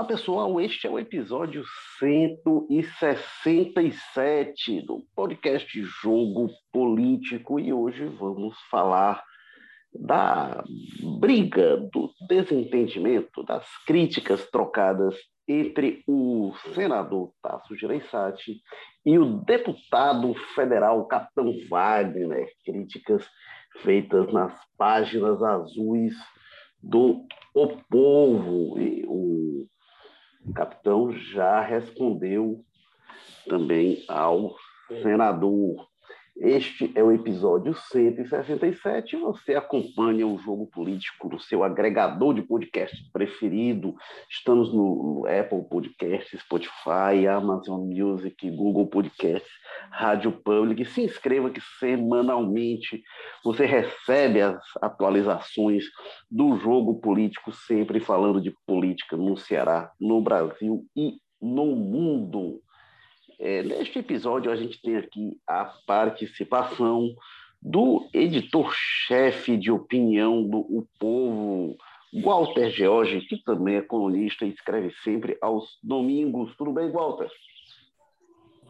Olá, pessoal. Este é o episódio 167 do podcast Jogo Político e hoje vamos falar da briga, do desentendimento, das críticas trocadas entre o senador Tasso Gereissati e o deputado federal Capitão Wagner, críticas feitas nas páginas azuis do O Povo. E o capitão já respondeu também ao senador este é o episódio 167. Você acompanha o jogo político no seu agregador de podcast preferido. Estamos no Apple Podcasts, Spotify, Amazon Music, Google Podcasts, Rádio Public. Se inscreva que semanalmente você recebe as atualizações do jogo político, sempre falando de política no Ceará, no Brasil e no mundo. É, neste episódio, a gente tem aqui a participação do editor-chefe de opinião do O Povo, Walter George, que também é colunista e escreve sempre aos domingos. Tudo bem, Walter?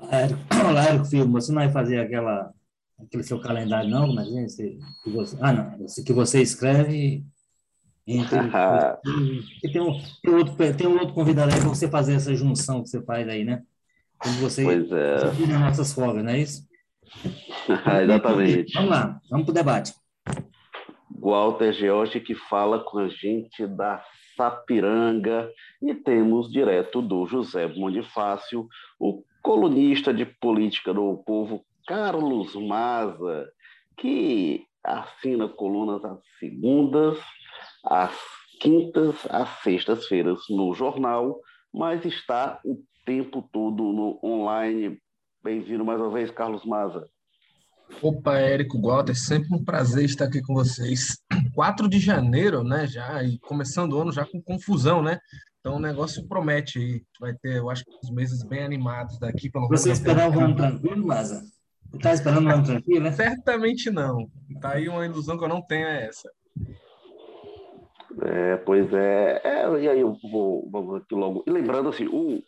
Olá, Érico Filho. Você não vai fazer aquela, aquele seu calendário, não? Mas, que você, ah, não. Esse que você escreve entre, tem, um, tem, outro, tem um outro convidado aí para você fazer essa junção que você faz aí, né? Como você, pois é. você nas nossas folgas, não é isso? Exatamente. Vamos lá, vamos para o debate. Walter George que fala com a gente da Sapiranga e temos direto do José Bonifácio, o colunista de política do povo Carlos Maza, que assina colunas às segundas, às quintas, às sextas-feiras no jornal, mas está o tempo todo no online. Bem-vindo mais uma vez, Carlos Maza. Opa, Érico Walter, sempre um prazer estar aqui com vocês. 4 de janeiro, né, já, e começando o ano já com confusão, né? Então o negócio promete aí. Vai ter, eu acho, uns meses bem animados daqui. Pelo Você esperava um ano tranquilo, Maza? Está esperando um ano tranquilo, né? Certamente não. Tá aí uma ilusão que eu não tenho, é essa. É, pois é. é. E aí eu vou, vou aqui logo. E lembrando assim, o,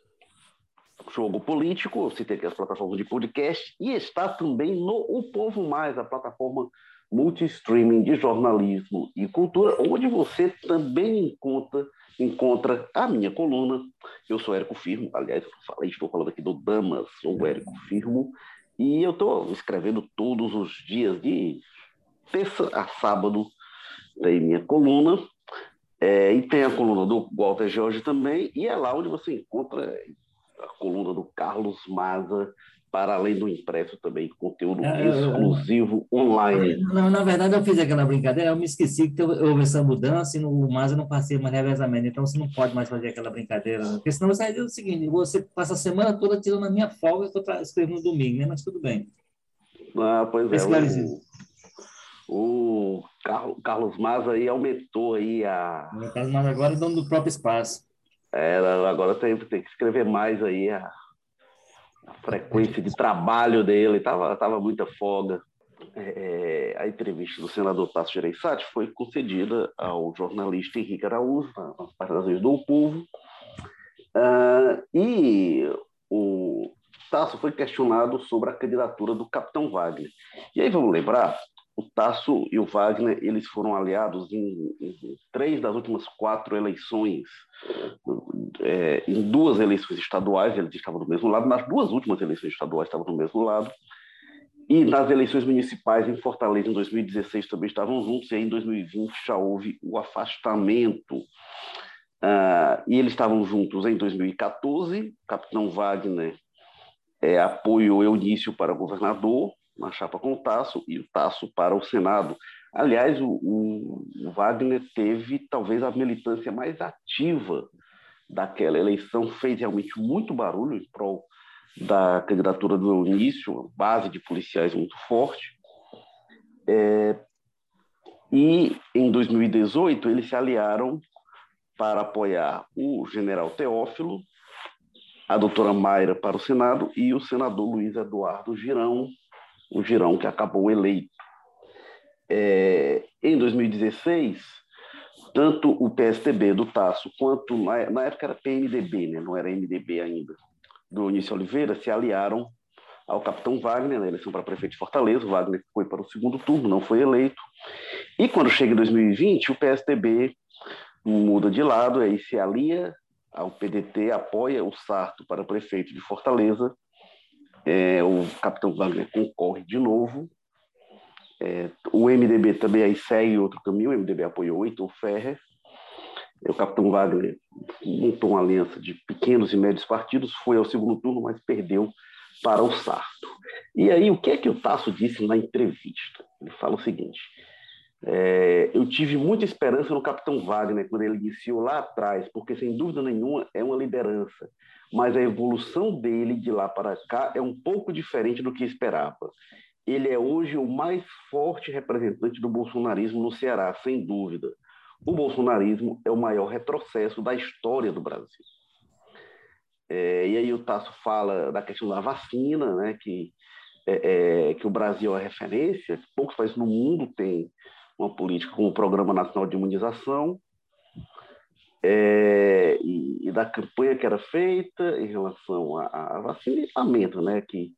Jogo Político, você tem as plataformas de podcast e está também no O Povo Mais, a plataforma multi-streaming de jornalismo e cultura, onde você também encontra, encontra a minha coluna. Eu sou Érico Firmo, aliás, eu falei, estou falando aqui do Damas, sou Érico Firmo, e eu estou escrevendo todos os dias, de terça a sábado, tem minha coluna, é, e tem a coluna do Walter Jorge também, e é lá onde você encontra a coluna do Carlos Maza, para além do impresso também, conteúdo é, exclusivo online. Não, na verdade, eu fiz aquela brincadeira, eu me esqueci que houve essa mudança e no Maza não passei mais revezamento, então você não pode mais fazer aquela brincadeira, porque senão você vai dizer o seguinte, você passa a semana toda tirando a minha folga que eu escrevo no domingo, né? mas tudo bem. Ah, pois é. O, o Carlos Maza aí aumentou aí a... O Carlos Maza agora é dono do próprio espaço. É, agora tem, tem que escrever mais aí a, a frequência de trabalho dele, estava tava muita folga. É, é, a entrevista do senador Tasso Gereissati foi concedida ao jornalista Henrique Araújo, nas páginas do Povo, uh, e o Tasso foi questionado sobre a candidatura do capitão Wagner. E aí vamos lembrar o Tasso e o Wagner eles foram aliados em, em três das últimas quatro eleições, é, em duas eleições estaduais eles estavam do mesmo lado, nas duas últimas eleições estaduais estavam do mesmo lado, e nas eleições municipais em Fortaleza em 2016 também estavam juntos, e aí em 2020 já houve o afastamento. Uh, e eles estavam juntos em 2014, o capitão Wagner é, apoiou Eunício para governador, na chapa com o Tasso e o Tasso para o Senado. Aliás, o, o, Wagner teve talvez a militância mais ativa daquela eleição, fez realmente muito barulho em prol da candidatura do início, base de policiais muito forte. É, e em 2018 eles se aliaram para apoiar o general Teófilo, a doutora Mayra para o Senado e o senador Luiz Eduardo Girão o Girão, que acabou eleito. É, em 2016, tanto o PSDB do Tasso quanto, na, na época era PMDB, né? não era MDB ainda, do Onísio Oliveira, se aliaram ao capitão Wagner na eleição para prefeito de Fortaleza. O Wagner foi para o segundo turno, não foi eleito. E quando chega em 2020, o PSDB muda de lado, aí se alia ao PDT, apoia o Sarto para prefeito de Fortaleza. É, o capitão Wagner concorre de novo. É, o MDB também aí segue outro caminho, o MDB apoiou o Heitor Ferrer. O capitão Wagner montou uma aliança de pequenos e médios partidos, foi ao segundo turno, mas perdeu para o Sarto. E aí, o que é que o Tasso disse na entrevista? Ele fala o seguinte: é, eu tive muita esperança no capitão Wagner quando ele iniciou lá atrás, porque sem dúvida nenhuma é uma liderança, mas a evolução dele de lá para cá é um pouco diferente do que esperava. Ele é hoje o mais forte representante do bolsonarismo no Ceará, sem dúvida. O bolsonarismo é o maior retrocesso da história do Brasil. É, e aí o Tasso fala da questão da vacina, né, que, é, é, que o Brasil é referência, poucos países no mundo têm uma política como o Programa Nacional de Imunização, é, e, e, da campanha que era feita em relação à, à vacina, e lamenta né, que,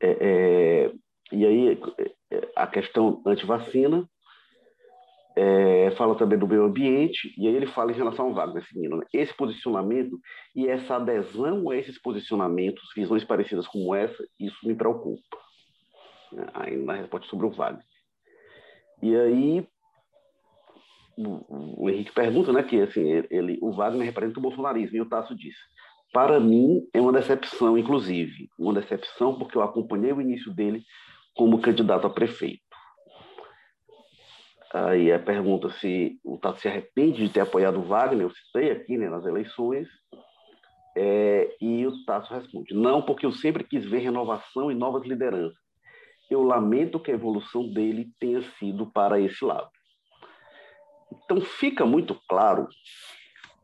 é, é, e aí a questão anti-vacina, é, fala também do meio ambiente, e aí ele fala em relação ao Wagner Firmino. Né? Esse posicionamento e essa adesão a esses posicionamentos, visões parecidas como essa, isso me preocupa. Né? Aí na resposta sobre o Wagner. E aí o, Henrique pergunta, né, que assim, ele, o Wagner representa o bolsonarismo, e o Tasso disse, para mim é uma decepção, inclusive, uma decepção porque eu acompanhei o início dele como candidato a prefeito. Aí a pergunta se o Tato se arrepende de ter apoiado o Wagner, eu citei aqui né, nas eleições, é, e o Tato responde: não, porque eu sempre quis ver renovação e novas lideranças. Eu lamento que a evolução dele tenha sido para esse lado. Então fica muito claro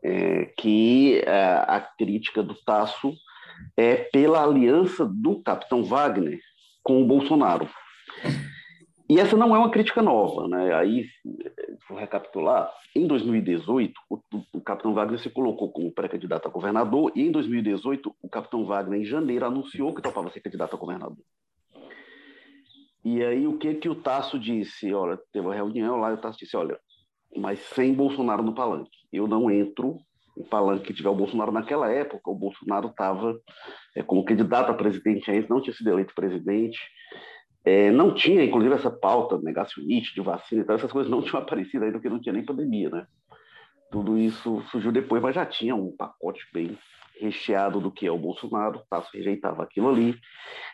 é, que a, é, a crítica do Tasso é pela aliança do capitão Wagner com o Bolsonaro. E essa não é uma crítica nova, né? Aí, vou recapitular, em 2018, o, o capitão Wagner se colocou como pré-candidato a governador, e em 2018, o capitão Wagner, em janeiro, anunciou que topava ser candidato a governador. E aí, o que que o Tasso disse? Olha, teve uma reunião lá, e o Tasso disse, olha, mas sem Bolsonaro no palanque. Eu não entro no palanque que tiver o Bolsonaro naquela época, o Bolsonaro estava é, como candidato a presidente ainda, não tinha sido eleito presidente, é, não tinha, inclusive, essa pauta negacionista de vacina e tal, essas coisas não tinham aparecido ainda, porque não tinha nem pandemia, né? Tudo isso surgiu depois, mas já tinha um pacote bem recheado do que é o Bolsonaro, o Tasso rejeitava aquilo ali.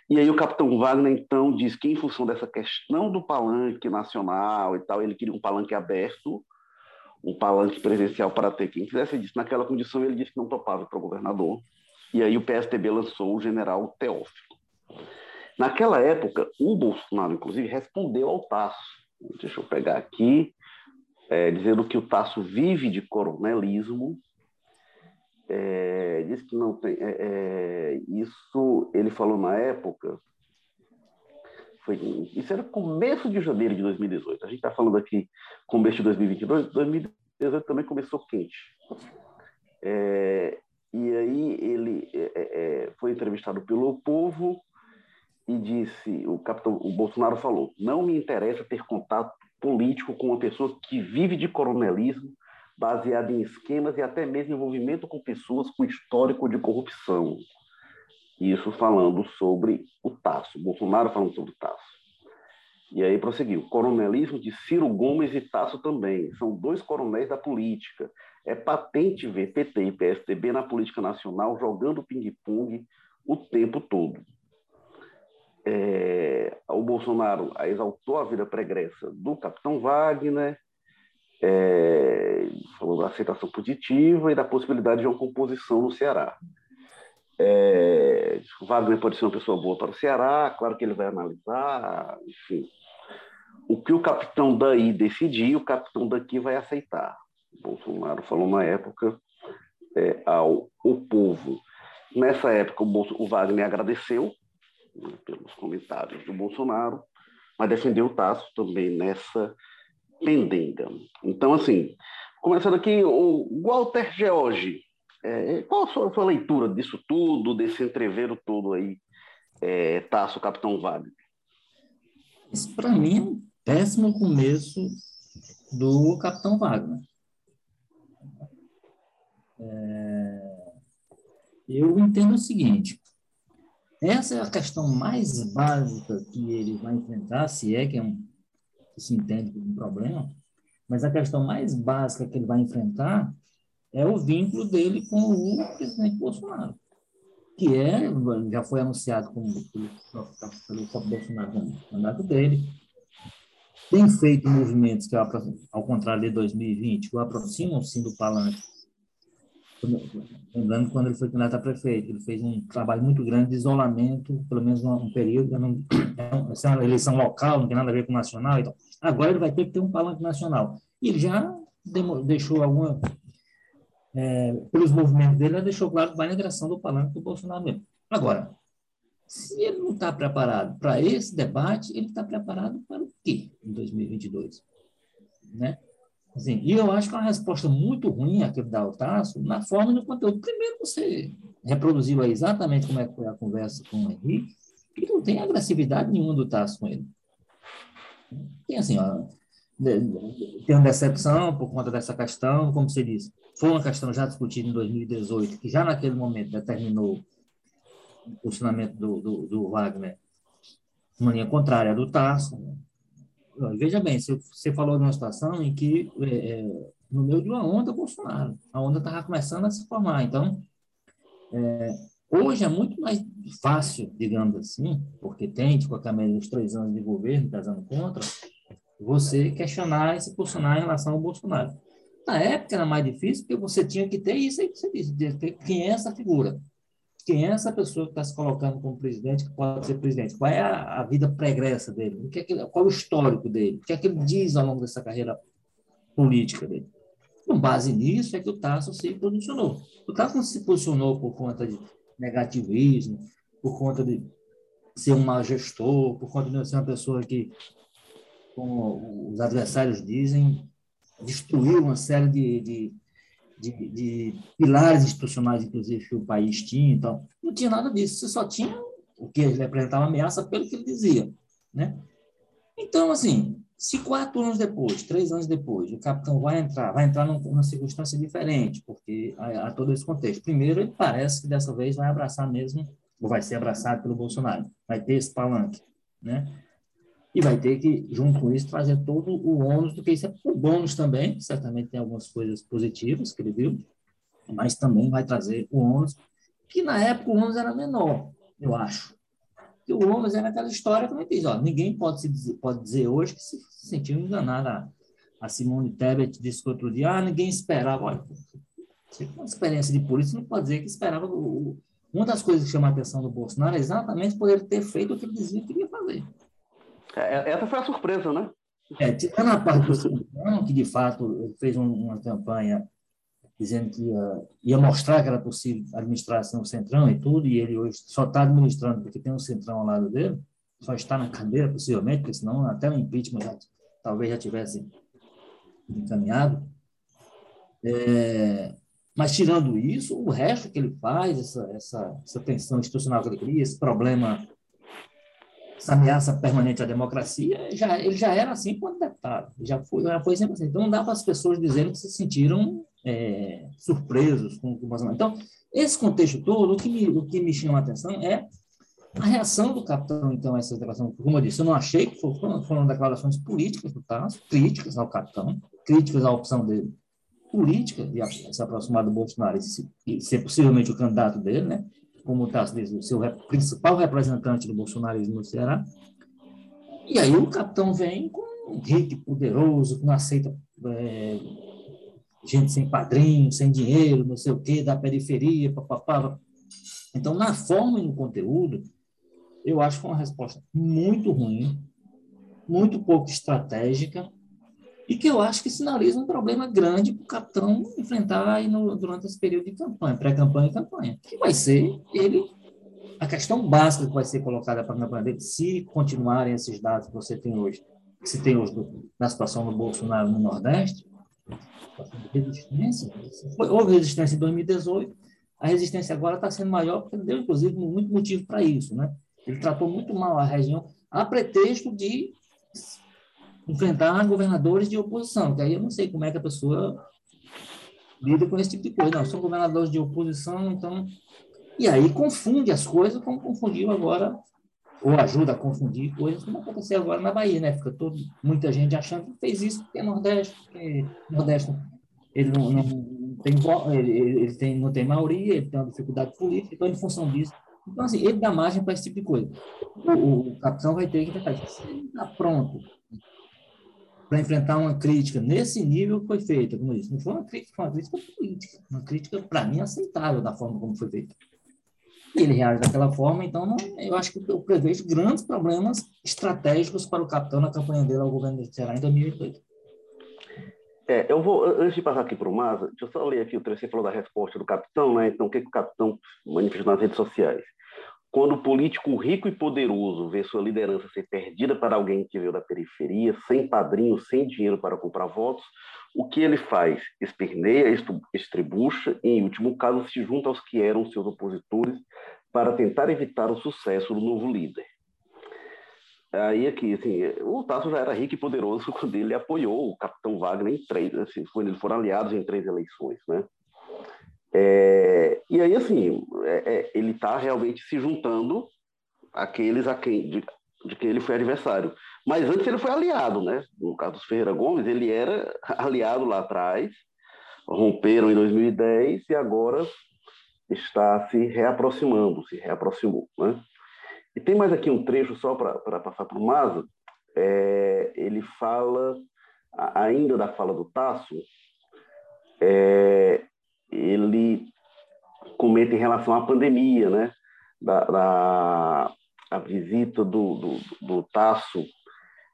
E aí o capitão Wagner, então, diz que em função dessa questão do palanque nacional e tal, ele queria um palanque aberto, um palanque presencial para ter quem quisesse. Ele disse, naquela condição, ele disse que não topava para o governador. E aí o PSDB lançou o general Teófilo. Naquela época, o Bolsonaro, inclusive, respondeu ao Tasso. Deixa eu pegar aqui, é, dizendo que o Tasso vive de coronelismo. É, diz que não tem. É, é isso ele falou na época. Foi, isso era começo de janeiro de 2018. A gente está falando aqui começo de 2022. 2018 também começou quente. É, e aí ele é, foi entrevistado pelo Povo e disse, o capitão, o Bolsonaro falou, não me interessa ter contato político com uma pessoa que vive de coronelismo, baseado em esquemas e até mesmo envolvimento com pessoas com histórico de corrupção. Isso falando sobre o Tasso, Bolsonaro falando sobre o Tasso. E aí prosseguiu, coronelismo de Ciro Gomes e Tasso também, são dois coronéis da política. É patente ver PT e PSDB na política nacional jogando ping-pong o tempo todo é, o Bolsonaro exaltou a vida pregressa do capitão Wagner, é, aceitação positiva e da possibilidade de uma composição no Ceará. É, Wagner pode ser uma pessoa boa para o Ceará, claro que ele vai analisar, enfim. O que o capitão daí decidir, o capitão daqui vai aceitar. Bolsonaro falou na época é, ao o povo. Nessa época, o, Bolso, o Wagner agradeceu né, pelos comentários do Bolsonaro, mas defendeu o Tasso também nessa pendenga. Então, assim, Começando aqui, o Walter George, é, qual a sua, a sua, leitura disso tudo, desse entreveiro todo aí, é, Tasso, Capitão Wagner? Isso, para mim, é um péssimo começo do Capitão Wagner. É, eu entendo o seguinte: essa é a questão mais básica que ele vai enfrentar, se é que, é um, que se entende como um problema, mas a questão mais básica que ele vai enfrentar é o vínculo dele com o presidente Bolsonaro, que é, já foi anunciado como, pelo, próprio Bolsonaro no mandato dele, tem feito movimentos que, ao contrário de 2020, o aproximam-se do palanque. Lembrando quando ele foi candidato a prefeito, ele fez um trabalho muito grande de isolamento, pelo menos um período, não, essa é uma eleição local, não tem nada a ver com nacional. Então, agora ele vai ter que ter um palanque nacional. E ele já deixou alguma é, pelos movimentos dele, ela deixou claro que vai na direção do palanque do Bolsonaro mesmo. Agora, se ele não está preparado para esse debate, ele está preparado para o quê em 2022? Né? Assim, e eu acho que é uma resposta muito ruim a que dá o Tasso na forma e no conteúdo. Primeiro, você reproduziu exatamente como é que foi a conversa com o Henrique, e não tem agressividade nenhuma do Tasso com ele. Tem assim, ó, tem uma decepção por conta dessa questão, como você disse, foi uma questão já discutida em 2018, que já naquele momento determinou o posicionamento do, do, do Wagner uma linha contrária do Tarso. Veja bem, você falou de uma situação em que, é, é, no meio de uma onda Bolsonaro, a onda estava começando a se formar. Então, é, hoje é muito mais fácil, digamos assim, porque tem, tipo, a caminho dos três anos de governo pesando contra, você questionar e se posicionar em relação ao Bolsonaro. Na época era mais difícil, porque você tinha que ter isso aí que você disse, quem é essa figura? Quem é essa pessoa que está se colocando como presidente, que pode ser presidente? Qual é a, a vida pregressa dele? O que é que, qual é o histórico dele? O que é que ele diz ao longo dessa carreira política dele? Com base nisso é que o Tasso se posicionou. O Tasso se posicionou por conta de negativismo, por conta de ser um mau gestor, por conta de ser uma pessoa que como os adversários dizem, destruiu uma série de, de, de, de, pilares institucionais, inclusive, que o país tinha. Então, não tinha nada disso. Você só tinha o que representava ameaça pelo que ele dizia. Né? Então, assim, se quatro anos depois, três anos depois, o capitão vai entrar, vai entrar numa circunstância diferente, porque há, há todo esse contexto. Primeiro, ele parece que dessa vez vai abraçar mesmo, ou vai ser abraçado pelo Bolsonaro, vai ter esse palanque, né? E vai ter que, junto com isso, trazer todo o ônus do que isso é o bônus também, certamente tem algumas coisas positivas que ele viu, mas também vai trazer o ônus, que na época o ônus era menor, eu acho. E o ônus era aquela história que eu diz, ó, ninguém pode, se dizer, pode dizer hoje que se sentiu enganado. A, Simone Tebet disse outro dia, ah, ninguém esperava. Olha, você com experiência de polícia, não pode dizer que esperava. O, uma das coisas que chama a atenção do Bolsonaro é exatamente por ele ter feito o que ele dizia que queria fazer. É, é, essa foi a surpresa, né? É, tirando a parte do Centrão, que de fato fez uma campanha dizendo que ia, ia, mostrar que era possível administrar o Centrão e tudo, e ele hoje só está administrando porque tem um Centrão ao lado dele, só está na cadeira, possivelmente, porque senão até o impeachment já, talvez já tivesse encaminhado. É, mas tirando isso, o resto que ele faz, essa, essa, essa tensão institucional que ele cria, esse problema essa ameaça permanente à democracia, já, ele já era assim quando deputado, já foi, já foi sempre assim. Então, não dá para as pessoas dizerem que se sentiram é, surpresos com o Bolsonaro. Então, esse contexto todo, o que, me, o que me chama a atenção é a reação do capitão, então, a essa declaração. Como eu disse, eu não achei que foram, foram declarações políticas do Tasso, críticas ao capitão, críticas à opção dele, política de se aproximar do Bolsonaro e, se, e ser possivelmente o candidato dele, né? Como o Tasso diz, o seu principal representante do bolsonarismo no Ceará. E aí o capitão vem com um rico poderoso, que não aceita é, gente sem padrinho, sem dinheiro, não sei o quê, da periferia, papapá. Então, na forma e no conteúdo, eu acho que é uma resposta muito ruim, muito pouco estratégica, e que eu acho que sinaliza um problema grande para o capitão enfrentar aí no, durante esse período de campanha, pré-campanha e campanha, que vai ser ele, a questão básica que vai ser colocada para a campanha dele, se continuarem esses dados que você tem hoje, que se tem hoje do, da situação do Bolsonaro no Nordeste, resistência. Houve resistência em 2018, a resistência agora está sendo maior, porque deu, inclusive, muito motivo para isso. Né? Ele tratou muito mal a região, a pretexto de enfrentar governadores de oposição, que aí eu não sei como é que a pessoa lida com esse tipo de coisa. Não, são governadores de oposição, então. E aí confunde as coisas, como confundiu agora, ou ajuda a confundir coisas, como aconteceu agora na Bahia, né? Fica todo, muita gente achando que fez isso porque é Nordeste, porque Nordeste ele não, não tem, ele, ele tem, não tem maioria, ele tem uma dificuldade política, então, em função disso. Então, assim, ele dá margem para esse tipo de coisa. O, o capitão vai ter que tentar. Se ele está pronto para enfrentar uma crítica nesse nível que foi feita, como eu disse, não foi uma crítica, foi uma crítica política, uma crítica, para mim, aceitável da forma como foi feita. E ele reage daquela forma, então não, eu acho que eu prevejo grandes problemas estratégicos para o capitão na campanha dele ao governo do Ceará em 2018. É, eu vou, antes de passar aqui para o Maza, deixa eu só ler aqui o trecho, você falou da resposta do capitão, né? Então, o que, que o capitão manifestou nas redes sociais? Quando o político rico e poderoso vê sua liderança ser perdida para alguém que veio da periferia, sem padrinho, sem dinheiro para comprar votos, o que ele faz? Esperneia, estribucha e, em último caso, se junta aos que eram seus opositores para tentar evitar o sucesso do novo líder. Aí aqui, assim, o Tasso já era rico e poderoso quando ele apoiou o Capitão Wagner em três, assim, quando eles foram aliados em três eleições, né? É, e aí, assim, é, é, ele está realmente se juntando àqueles a quem, de, de quem ele foi adversário. Mas antes ele foi aliado, né? No caso dos Ferreira Gomes, ele era aliado lá atrás, romperam em 2010 e agora está se reaproximando, se reaproximou, né? E tem mais aqui um trecho só para passar para o Maza. É, ele fala, ainda da fala do Tasso, é, ele comenta em relação à pandemia, né? Da, da a visita do, do, do Tasso,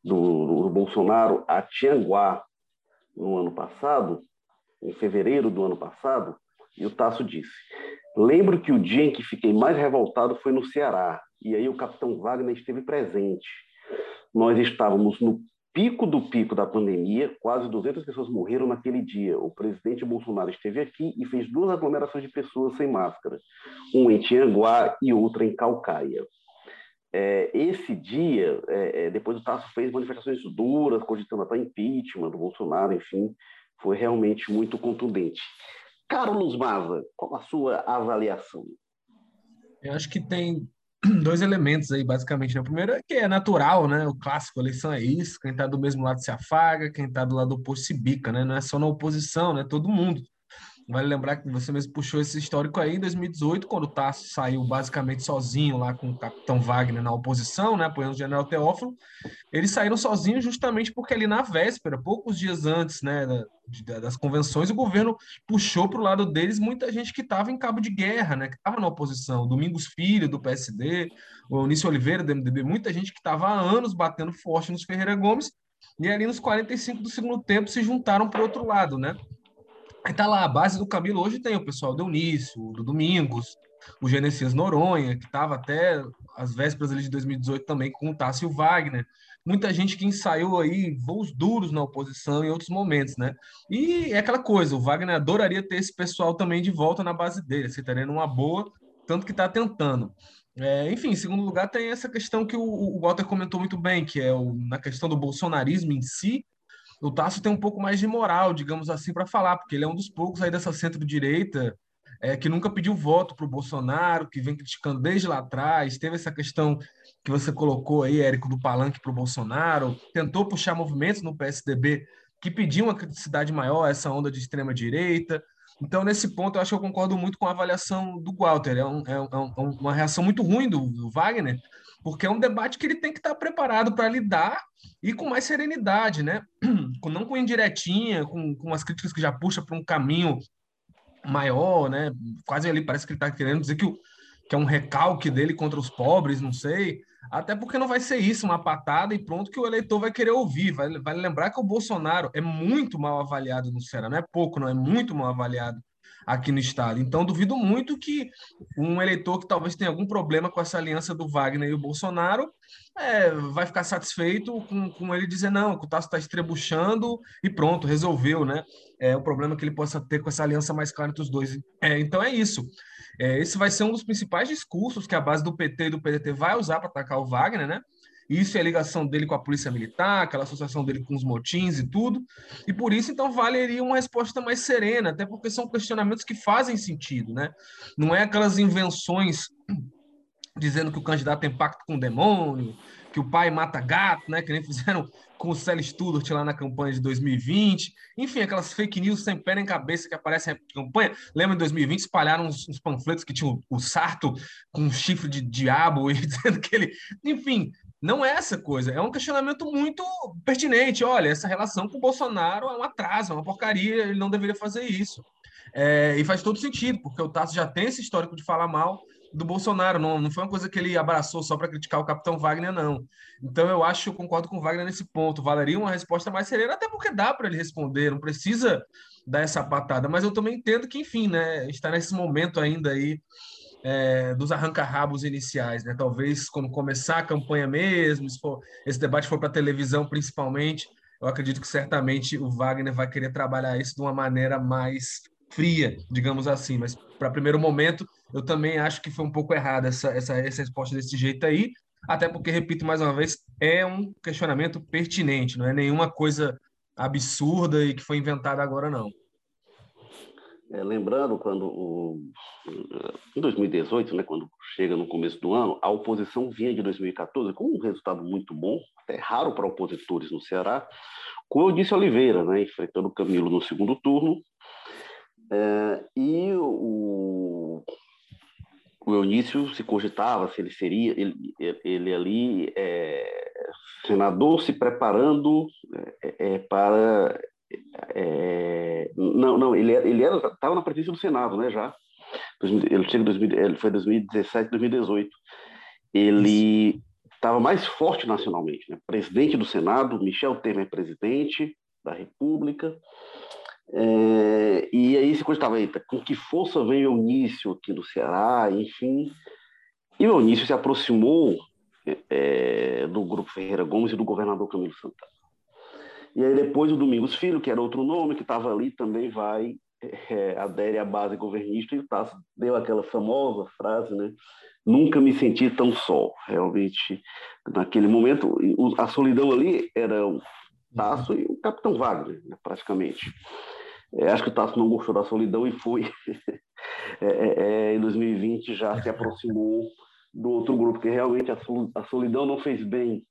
do, do Bolsonaro a Tianguá no ano passado, em fevereiro do ano passado, e o Tasso disse: Lembro que o dia em que fiquei mais revoltado foi no Ceará, e aí o capitão Wagner esteve presente. Nós estávamos no pico do pico da pandemia, quase 200 pessoas morreram naquele dia. O presidente Bolsonaro esteve aqui e fez duas aglomerações de pessoas sem máscara, uma em Tianguá e outra em Calcaia. É, esse dia, é, é depois o Tasso fez manifestações duras, cogitando até impeachment do Bolsonaro, enfim, foi realmente muito contundente. Carlos Maza, qual a sua avaliação? Eu acho que tem dois elementos aí, basicamente. Né? O primeiro é que é natural, né? O clássico, a eleição é isso, quem está do mesmo lado se afaga, quem está do lado oposto se bica, né? Não é só na oposição, né? Todo mundo. Vale lembrar que você mesmo puxou esse histórico aí em 2018, quando o Tasso saiu basicamente sozinho lá com o capitão Wagner na oposição, né, apoiando o general Teófilo. Eles saíram sozinhos justamente porque ali na véspera, poucos dias antes né, das convenções, o governo puxou para o lado deles muita gente que estava em cabo de guerra, né, que estava na oposição. Domingos Filho, do PSD, o Eunício Oliveira, do MDB, muita gente que estava há anos batendo forte nos Ferreira Gomes, e ali nos 45 do segundo tempo se juntaram para o outro lado, né? Aí tá lá, a base do Camilo hoje tem o pessoal do Eunício, do Domingos, o Genesias Noronha, que estava até as vésperas ali de 2018 também com o Tássio Wagner. Muita gente que ensaiou aí voos duros na oposição em outros momentos, né? E é aquela coisa, o Wagner adoraria ter esse pessoal também de volta na base dele, aceitaria numa boa, tanto que está tentando. É, enfim, em segundo lugar, tem essa questão que o, o Walter comentou muito bem, que é o, na questão do bolsonarismo em si, o Tasso tem um pouco mais de moral, digamos assim, para falar, porque ele é um dos poucos aí dessa centro-direita é, que nunca pediu voto para o Bolsonaro, que vem criticando desde lá atrás. Teve essa questão que você colocou aí, Érico, do palanque para o Bolsonaro, tentou puxar movimentos no PSDB que pediam uma criticidade maior, essa onda de extrema-direita. Então, nesse ponto, eu acho que eu concordo muito com a avaliação do Walter. É, um, é, um, é uma reação muito ruim do, do Wagner, porque é um debate que ele tem que estar preparado para lidar e com mais serenidade, né? Não com indiretinha, com, com as críticas que já puxa para um caminho maior, né? Quase ali parece que ele está querendo dizer que, o, que é um recalque dele contra os pobres, não sei. Até porque não vai ser isso, uma patada e pronto que o eleitor vai querer ouvir. Vai, vai lembrar que o Bolsonaro é muito mal avaliado no Ceará, não é pouco, não é muito mal avaliado. Aqui no estado. Então, duvido muito que um eleitor que talvez tenha algum problema com essa aliança do Wagner e o Bolsonaro é, vai ficar satisfeito com, com ele dizer não, o Tasso está estrebuchando e pronto, resolveu, né? É o problema que ele possa ter com essa aliança mais clara entre os dois. É, então é isso. É, esse vai ser um dos principais discursos que a base do PT e do PDT vai usar para atacar o Wagner, né? Isso é a ligação dele com a polícia militar, aquela associação dele com os motins e tudo. E por isso, então, valeria uma resposta mais serena, até porque são questionamentos que fazem sentido, né? Não é aquelas invenções dizendo que o candidato tem pacto com o demônio, que o pai mata gato, né? Que nem fizeram com o Célio Studart lá na campanha de 2020. Enfim, aquelas fake news sem pé nem cabeça que aparecem na campanha. Lembra em 2020 espalharam uns, uns panfletos que tinham o, o Sarto com um chifre de diabo e dizendo que ele. Enfim, não é essa coisa. É um questionamento muito pertinente. Olha, essa relação com o Bolsonaro é um atraso, é uma porcaria, ele não deveria fazer isso. É, e faz todo sentido, porque o Tasso já tem esse histórico de falar mal do Bolsonaro, não, não foi uma coisa que ele abraçou só para criticar o capitão Wagner, não. Então eu acho, eu concordo com o Wagner nesse ponto. Valeria uma resposta mais serena, até porque dá para ele responder, não precisa dar essa patada. Mas eu também entendo que, enfim, né, está nesse momento ainda aí é, dos arranca-rabos iniciais, né? Talvez quando começar a campanha mesmo, se for, esse debate for para televisão principalmente, eu acredito que certamente o Wagner vai querer trabalhar isso de uma maneira mais fria, digamos assim. Mas para primeiro momento, eu também acho que foi um pouco errada essa, essa, essa resposta desse jeito aí, até porque, repito mais uma vez, é um questionamento pertinente, não é nenhuma coisa absurda e que foi inventada agora, não. É, lembrando, quando o, em 2018, né, quando chega no começo do ano, a oposição vinha de 2014 com um resultado muito bom, até raro para opositores no Ceará, com o Eudício Oliveira, né, enfrentando o Camilo no segundo turno, é, e o, o Eunício se cogitava se ele seria, ele, ele ali, é, senador se preparando é, é para é, não, não, ele, ele era, estava na presidência do Senado, né, já. Ele chega 2000, ele foi 2017, 2018. Ele estava mais forte nacionalmente, né? Presidente do Senado, Michel Temer presidente da República. É, e aí se cogitava, eita, com que força veio o Eunício aqui no Ceará, enfim. E o Eunício se aproximou é, do grupo Ferreira Gomes e do governador Camilo Santana. E aí depois o Domingos Filho, que era outro nome, que estava ali, também vai, é, adere à base governista, e o Tasso deu aquela famosa frase, né? Nunca me senti tão só. Realmente, naquele momento, a solidão ali era o Tasso e o Capitão Wagner, né, praticamente. É, acho que o Tasso não gostou da solidão e foi, é, é, é em 2020, já se aproximou do outro grupo, que realmente a solidão não fez bem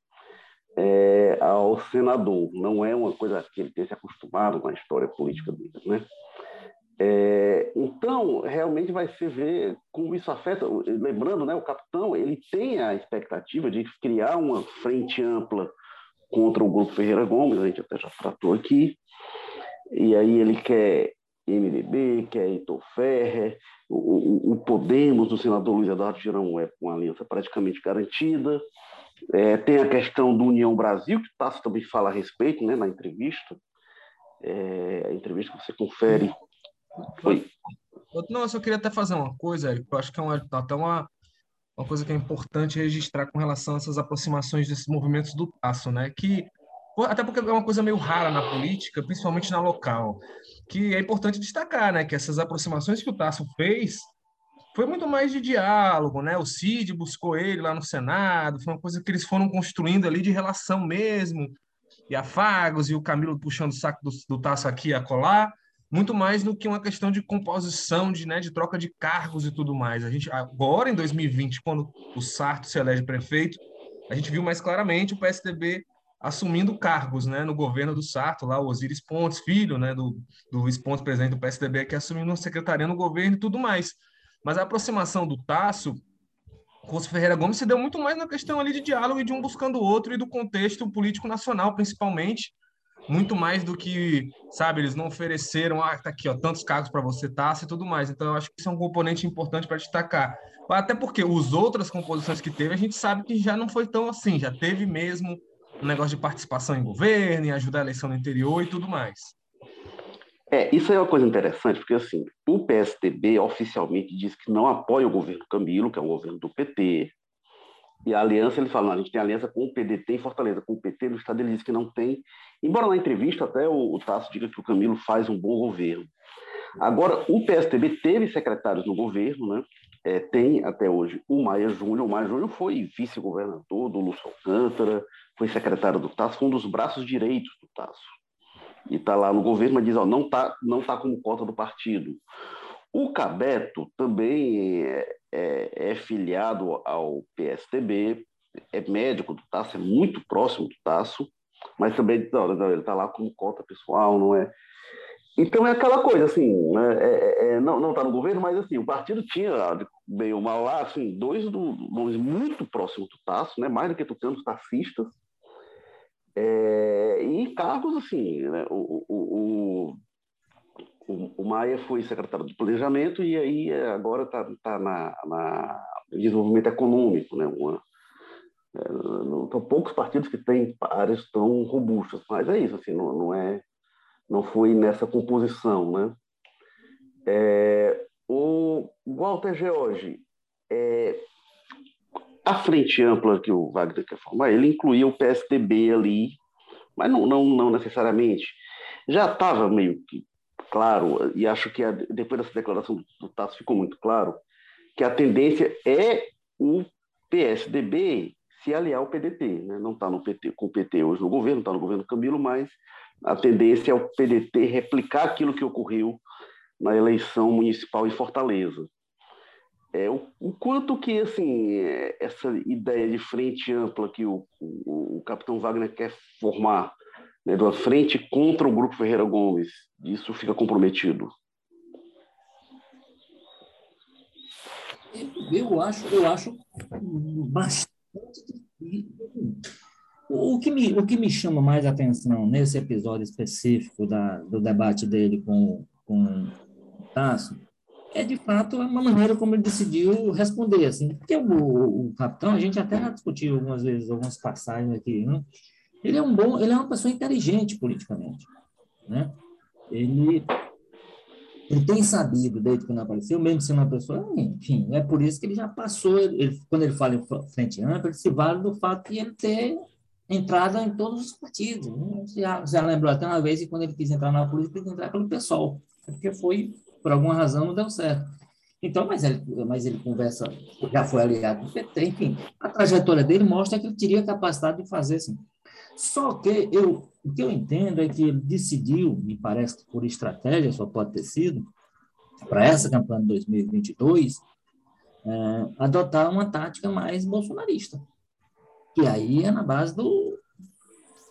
é, ao senador. Não é uma coisa que ele tenha se acostumado com a história política dele, né? É, então, realmente vai se ver como isso afeta. Lembrando, né, o capitão ele tem a expectativa de criar uma frente ampla contra o grupo Ferreira Gomes, a gente até já tratou aqui, e aí ele quer MDB, quer Heitor Ferrer, o, o, Podemos do senador Luiz Eduardo Girão é com aliança praticamente garantida, é, tem a questão do União Brasil, que o Tasso também fala a respeito né, na entrevista. É, a entrevista que você confere. Oi. Não, eu só queria até fazer uma coisa, Eric, eu acho que é uma, até uma, uma coisa que é importante registrar com relação a essas aproximações desses movimentos do Tasso, né? Que, até porque é uma coisa meio rara na política, principalmente na local, que é importante destacar, né? Que essas aproximações que o Tasso fez foi muito mais de diálogo, né? O Cid buscou ele lá no Senado, foi uma coisa que eles foram construindo ali de relação mesmo, e afagos, e o Camilo puxando o saco do, do taço aqui a colar, muito mais do que uma questão de composição, de, né, de troca de cargos e tudo mais. A gente agora em 2020, quando o Sarto se elege prefeito, a gente viu mais claramente o PSDB assumindo cargos, né, no governo do Sarto, lá o Osiris Pontes, filho, né, do, do Pontes, presidente do PSDB, aqui assumindo uma secretaria no governo e tudo mais. Mas a aproximação do Tasso com o Ferreira Gomes se deu muito mais na questão ali de diálogo e de um buscando o outro e do contexto político nacional, principalmente, muito mais do que, sabe, eles não ofereceram, ah, tá aqui, ó, tantos cargos para você, Tasso e tudo mais. Então, eu acho que isso é um componente importante para destacar. Até porque os outras composições que teve, a gente sabe que já não foi tão assim, já teve mesmo um negócio de participação em governo, em ajudar a eleição no interior e tudo mais. É, isso é uma coisa interessante, porque assim, o PSDB oficialmente diz que não apoia o governo Camilo, que é um governo do PT. E a aliança, ele fala, a gente tem aliança com o PDT em Fortaleza, com o PT no Estado ele diz que não tem. Embora na entrevista até o, o Tasso diga que o Camilo faz um bom governo. Agora, o PSDB teve secretários no governo, né? É, tem até hoje o Maia Júnior. O Maia Júnior foi vice-governador do Lúcio Alcântara, foi secretário do Tasso, foi um dos braços direitos do Tasso e está lá no governo, mas diz, ó, não está não tá como cota do partido. O Cabeto também é, é, é, filiado ao PSTB, é médico do Tasso, é muito próximo do Tasso, mas também não, não, ele está lá como cota pessoal, não é? Então é aquela coisa, assim, né? é, é, é não está no governo, mas assim, o partido tinha, meio mal lá, assim, dois nomes muito próximos do Tasso, né? mais do que tucanos taxistas, é, e cargos assim, né? o, o, o, o, Maia foi secretário de planejamento e aí agora está tá na, na desenvolvimento econômico, né? Uma, é, não, são poucos partidos que têm áreas tão robustas, mas é isso, assim, não, não é, não foi nessa composição, né? É, o Walter George, é, a frente ampla que o Wagner quer formar, ele incluía o PSDB ali, mas não, não, não necessariamente. Já estava meio que claro, e acho que a, depois dessa declaração do, do Tasso ficou muito claro, que a tendência é o PSDB se aliar ao PDT. Né? Não está com o PT hoje no governo, está no governo Camilo, mas a tendência é o PDT replicar aquilo que ocorreu na eleição municipal em Fortaleza. É, o, o, quanto que assim é, essa ideia de frente ampla que o, o, o capitão Wagner quer formar, né, uma frente contra o grupo Ferreira Gomes, isso fica comprometido? Eu acho, eu acho bastante. O que, me, o que me chama mais atenção nesse episódio específico da, do debate dele com, com o Tasso é de fato uma maneira como ele decidiu responder, assim, porque o, o capitão, a gente até já discutiu algumas vezes, algumas passagens aqui, né? ele é um bom, ele é uma pessoa inteligente politicamente, né? Ele, ele tem sabido, desde quando apareceu, mesmo sendo uma pessoa, enfim, é por isso que ele já passou, ele, quando ele fala em frente ampla, ele se vale do fato de ele ter entrado em todos os partidos. Né? Já, já lembrou até uma vez que quando ele quis entrar na política, ele quis entrar pelo PSOL, porque foi por alguma razão não deu certo. Então, mas ele, mas ele conversa, já foi aliado do PT, enfim, a trajetória dele mostra que ele teria capacidade de fazer assim. Só que eu, o que eu entendo é que ele decidiu, me parece que por estratégia só pode ter sido, para essa campanha de 2022, é, adotar uma tática mais bolsonarista. Que aí é na base do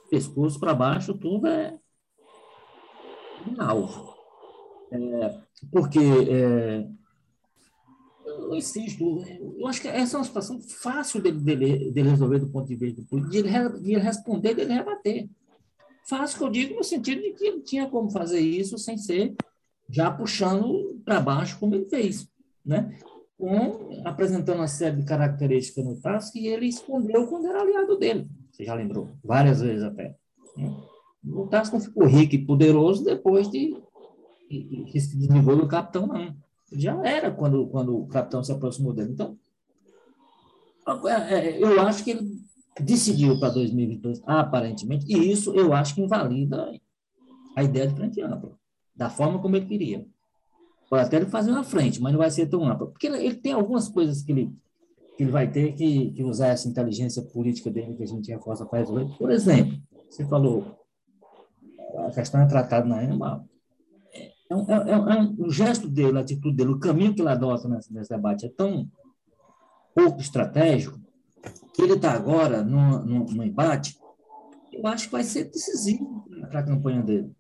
pescoço para baixo, tudo é um alvo. É, porque, é, eu insisto, eu acho que essa é uma situação fácil dele, dele, dele resolver do ponto de vista político, de ele, de ele responder, de ele rebater. Fácil que eu digo no sentido de que ele tinha como fazer isso sem ser já puxando para baixo como ele fez, né? Com, apresentando uma série de características no TAS que ele escondeu quando era aliado dele. Você já lembrou? Várias vezes até. Né? O Tasco ficou rico e poderoso depois de que se desligou do capitão, não. Já era quando, quando o capitão se aproximou dele. Então, é, é, eu acho que ele decidiu para 2022, aparentemente, e isso eu acho que invalida a ideia de frente ampla, da forma como ele queria. Pode até ele fazer uma frente, mas não vai ser tão ampla. Porque ele, ele tem algumas coisas que ele, que ele vai ter que, que usar essa inteligência política dele que a gente reforça para resolver. Por exemplo, você falou, a questão é tratada na animal. É, é, é, um, o gesto dele, a atitude dele, o caminho que ele adota nesse, nesse debate é tão pouco estratégico que ele está agora no, no, no, embate, eu acho que vai ser decisivo para a campanha dele.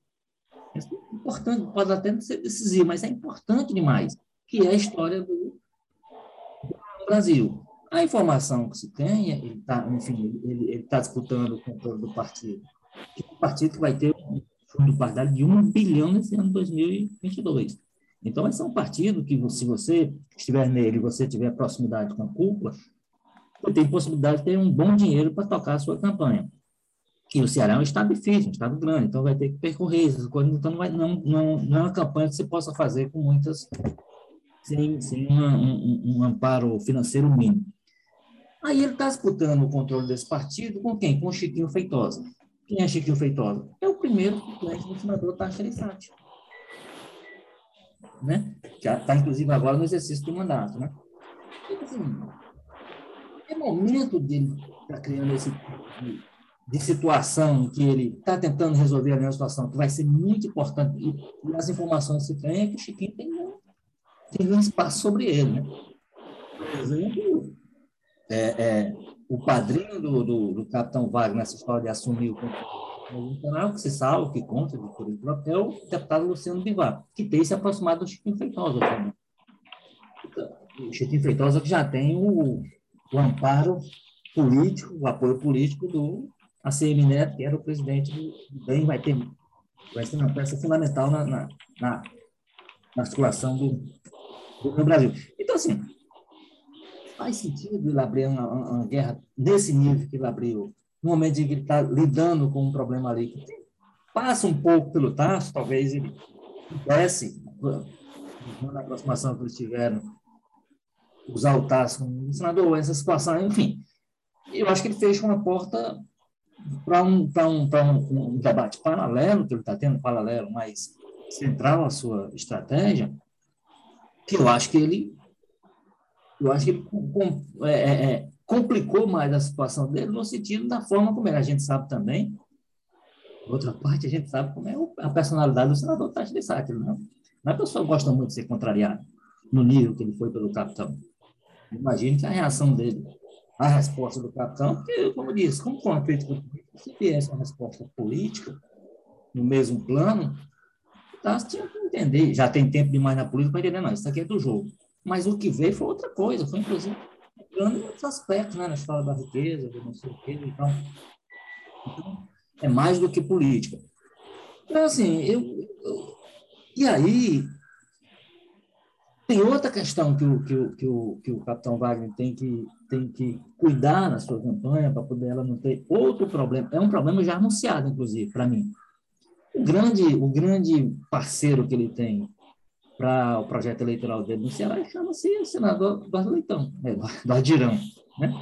É importante, pode até não ser decisivo, mas é importante demais, que é a história do, do Brasil. A informação que se tem, ele está, enfim, ele está disputando o controle do partido, que é um partido que vai ter fundo partidário de um bilhão nesse ano 2022. Então, esse é um partido que, se você estiver nele você tiver proximidade com a cúpula, você tem possibilidade de ter um bom dinheiro para tocar a sua campanha. E o Ceará é um estado difícil, um estado grande, então vai ter que percorrer essas coisas. Então, não, vai, não, não, não é uma campanha que você possa fazer com muitas. sem, sem uma, um, um amparo financeiro mínimo. Aí ele está disputando o controle desse partido com quem? Com o Chiquinho Feitosa. Quem é Chiquinho Feitosa? É o primeiro suplente do senador Taxa Arissati. Né? Já está, inclusive, agora no exercício do mandato. Né? Então, assim, é momento dele estar tá criando esse tipo de situação que ele está tentando resolver a mesma situação, que vai ser muito importante, e, e as informações que se tem é que o Chiquinho tem, tem um espaço sobre ele. Né? Por exemplo, é, é, o padrinho do, do, do, capitão Wagner nessa história de assumir o controle que se sabe, que conta de currículo, é o deputado Luciano Bivar, que tem se aproximado do Chiquinho Feitosa também. Então, o Chiquinho Feitosa que já tem o, o amparo político, o apoio político do ACM Neto, que era o presidente do BEM, vai ter vai ser uma peça fundamental na, na, na, na do, do Brasil. Então, assim, faz sentido ele abrir uma, uma, guerra desse nível que ele abriu, no momento em que ele está lidando com um problema ali que passa um pouco pelo taço, talvez ele pudesse, na aproximação que eles tiveram, usar o taço como senador, essa situação, enfim. Eu acho que ele fecha uma porta para um, um, um, um debate paralelo, que ele está tendo, paralelo, mais central à sua estratégia, que eu acho que ele eu acho que com, é, é, é, complicou mais a situação dele no sentido da forma como ele. A gente sabe também, outra parte, a gente sabe como é a personalidade do senador Tati de Sátiro, não? Não é a pessoa gosta muito de ser contrariada no nível que ele foi pelo capitão. Imagine que a reação dele a resposta do capitão, porque, como eu disse, como uma crítica política, se viesse uma resposta política, no mesmo plano, tá, tinha que entender. Já tem tempo demais na política para entender, não, isso aqui é do jogo. Mas o que veio foi outra coisa, foi inclusive entrando em outros aspectos, né, na história da riqueza, do não sei o quê, então, então, é mais do que política. Então, assim, eu, eu e aí, tem outra questão que o, que o, que o, que o capitão Wagner tem que, tem que cuidar na sua campanha para poder ela não ter outro problema. É um problema já anunciado, inclusive, para mim. O grande, o grande parceiro que ele tem para o projeto eleitoral dele no Ceará chama-se o senador Eduardo Leitão, né? Eduardo Girão. Né?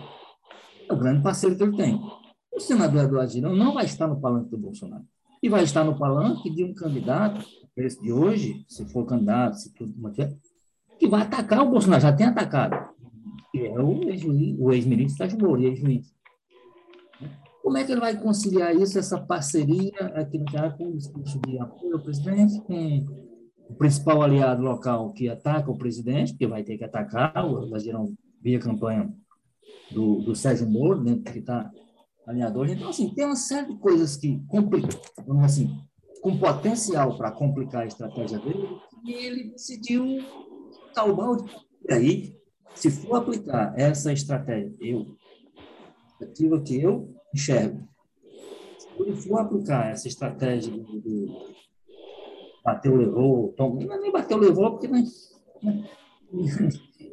É o grande parceiro que ele tem. O senador Eduardo Girão não vai estar no palanque do Bolsonaro. E vai estar no palanque de um candidato, esse de hoje, se for candidato, se tudo mantiver, que vai atacar o Bolsonaro, já tem atacado, que é o ex-ministro Sérgio Moro, ex-juiz. Como é que ele vai conciliar isso, essa parceria aqui no Ceará com o discurso de apoio ao presidente, com o principal aliado local que ataca o presidente, que vai ter que atacar, o Lajeirão via campanha do, do Sérgio Moro, né, que está alinhador. Então, assim, tem uma série de coisas que complicam, assim, com potencial para complicar a estratégia dele, e ele decidiu o balde. E aí, se for aplicar essa estratégia, eu, a que eu enxergo, se for aplicar essa estratégia do, do bateu, levou, tom, não, nem bateu, levou, porque não, né?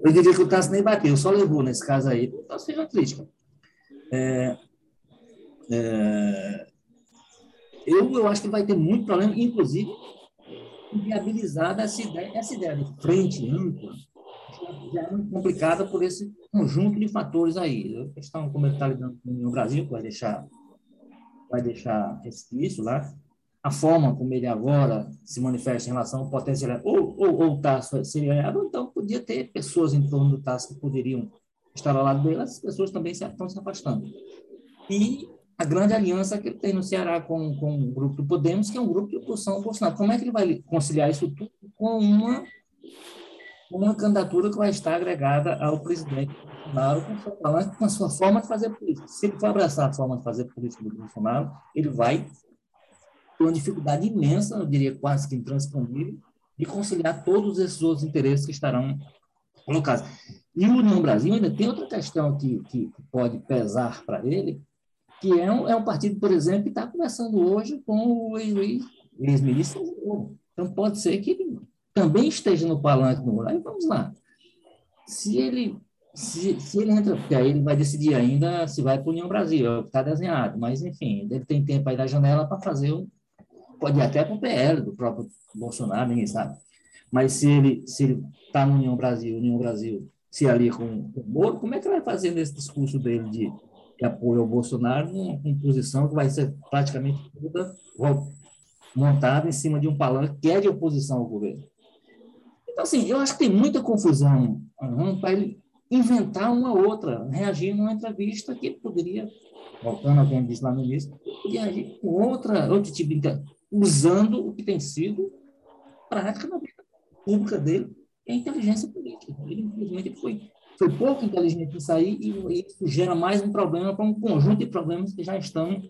eu diria que o Tasso nem bateu, só levou nesse caso aí, o Tasso fez uma crítica. É, é, eu, eu acho que vai ter muito problema, inclusive viabilizada essa ideia, essa ideia de frente ampla já é muito complicada por esse conjunto de fatores aí. A questão como ele está lidando com o Brasil, que vai deixar, vai deixar resquício lá, a forma como ele agora se manifesta em relação ao potencial, ou, ou, ou o Tasso seria ganhado, então podia ter pessoas em torno do Tasso que poderiam estar ao lado dele, as pessoas também estão se afastando. E a grande aliança que ele tem no Ceará com, com o grupo do Podemos, que é um grupo de oposição ao Bolsonaro. Como é que ele vai conciliar isso tudo com uma, uma candidatura que vai estar agregada ao presidente Bolsonaro com, com a sua forma de fazer política? Se ele for abraçar a forma de fazer política do Bolsonaro, ele vai uma dificuldade imensa, eu diria quase que intransponível, de conciliar todos esses outros interesses que estarão colocados. E o União Brasil ainda tem outra questão que, que pode pesar para ele, que é um, é um partido, por exemplo, que está conversando hoje com o ex-ministro. Então, pode ser que ele também esteja no palanque do Aí vamos lá. Se ele Se, se ele entra, porque aí ele vai decidir ainda se vai para a União Brasil, é o que está desenhado. Mas, enfim, ele tem tempo aí da janela para fazer o. Pode ir até para o PL do próprio Bolsonaro, ninguém sabe. Mas se ele se ele está no União Brasil, União Brasil se ali com, com o Moro, como é que vai fazer nesse discurso dele de, de apoio ao Bolsonaro uma composição que vai ser praticamente toda montada em cima de um palanque que é de oposição ao governo? Então, assim, eu acho que tem muita confusão para ele inventar uma outra, reagir numa entrevista que ele poderia, voltando a gente disse lá no início, poderia agir com outra, outro tipo de usando o que tem sido prática na vida pública dele, é a inteligência política. Ele, infelizmente, foi, foi pouco inteligente em sair e isso gera mais um problema para um conjunto de problemas que já estão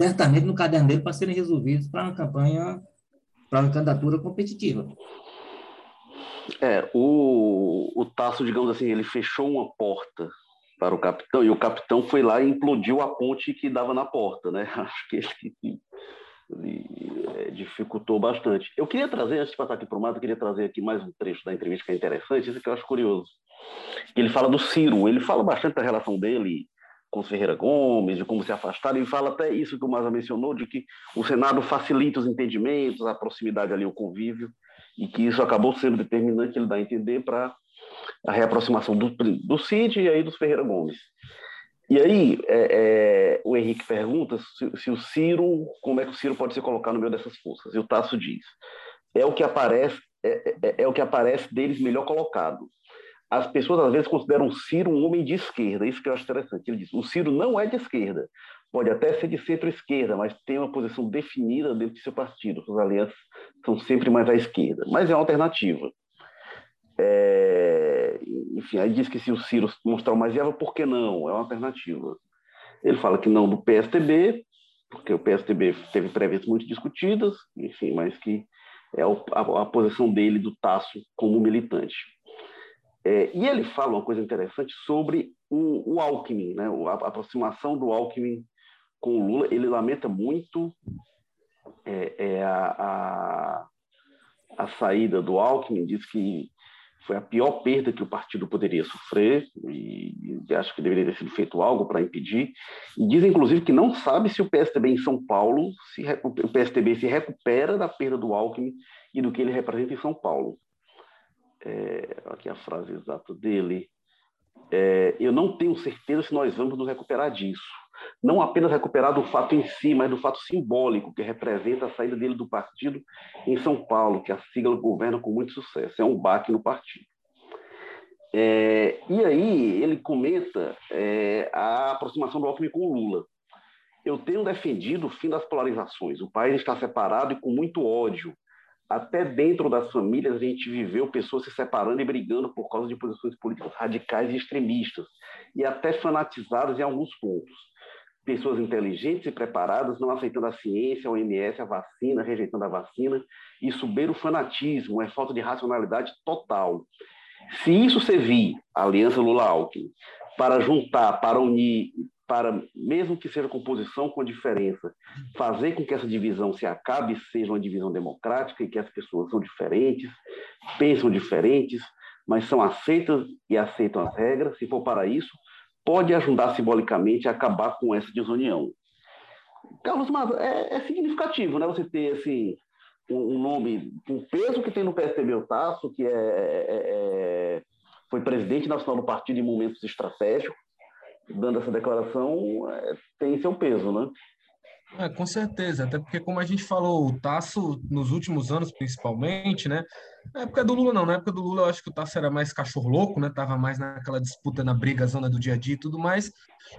certamente no caderno dele para serem resolvidos para uma campanha, para uma candidatura competitiva. É, o, o Tasso, digamos assim, ele fechou uma porta para o capitão, e o capitão foi lá e implodiu a ponte que dava na porta, né? Acho que ele, dificultou bastante. Eu queria trazer, antes de passar aqui para o mato, eu queria trazer aqui mais um trecho da entrevista que é interessante, isso que eu acho curioso. Ele fala do Ciro, ele fala bastante da relação dele com Ferreira Gomes, de como se afastaram, e fala até isso que o Maza mencionou, de que o Senado facilita os entendimentos, a proximidade ali, o convívio, e que isso acabou sendo determinante, ele dá a entender, para a reaproximação do, do Cid e aí dos Ferreira Gomes. E aí, é, é, o Henrique pergunta se, se, o Ciro, como é que o Ciro pode se colocar no meio dessas forças? E o Tasso diz: é o que aparece, é, é, é o que aparece deles melhor colocado. As pessoas às vezes consideram o Ciro um homem de esquerda, isso que eu acho interessante. Ele diz: o Ciro não é de esquerda, pode até ser de centro-esquerda, mas tem uma posição definida dentro de seu partido. Suas alianças são sempre mais à esquerda, mas é uma alternativa. É, enfim, aí diz que se o Ciro mostrar mais viável, por que não? É uma alternativa. Ele fala que não do PSTB, porque o PSTB teve prévias muito discutidas, enfim, mas que é a, a posição dele do Tasso como militante. É, e ele fala uma coisa interessante sobre o, o Alckmin, né? a, a aproximação do Alckmin com o Lula, ele lamenta muito é, é a, a, a, saída do Alckmin, diz que foi a pior perda que o partido poderia sofrer e, e acho que deveria ter sido feito algo para impedir. E diz, inclusive, que não sabe se o PSDB em São Paulo, se, o PSDB se recupera da perda do Alckmin e do que ele representa em São Paulo. É, aqui a frase exata dele. É, eu não tenho certeza se nós vamos nos recuperar disso não apenas recuperar do fato em si, mas do fato simbólico, que representa a saída dele do partido em São Paulo, que a sigla governa com muito sucesso. É um baque no partido. É, e aí ele comenta é, a aproximação do Alckmin com o Lula. Eu tenho defendido o fim das polarizações. O país está separado e com muito ódio. Até dentro das famílias a gente viveu pessoas se separando e brigando por causa de posições políticas radicais e extremistas, e até fanatizadas em alguns pontos pessoas inteligentes e preparadas, não aceitando a ciência, a OMS, a vacina, rejeitando a vacina. Isso beira o fanatismo, é falta de racionalidade total. Se isso servir, a aliança Lula-Alckmin, para juntar, para unir, para, mesmo que seja composição com diferença, fazer com que essa divisão se acabe seja uma divisão democrática e que as pessoas são diferentes, pensam diferentes, mas são aceitas e aceitam as regras, se for para isso, pode ajudar simbolicamente a acabar com essa desunião. Carlos Maza, é, é significativo, né? Você ter assim, um, um nome, um peso que tem no PSDB o Tasso, que é, é, é, foi presidente nacional do partido em momentos estratégicos, dando essa declaração, é, tem seu peso, né? É, com certeza, até porque, como a gente falou, o Tasso, nos últimos anos, principalmente, né? Na época do Lula, não, na época do Lula, eu acho que o Tasso era mais cachorro louco, né? Tava mais naquela disputa na briga, zona do dia a dia e tudo mais.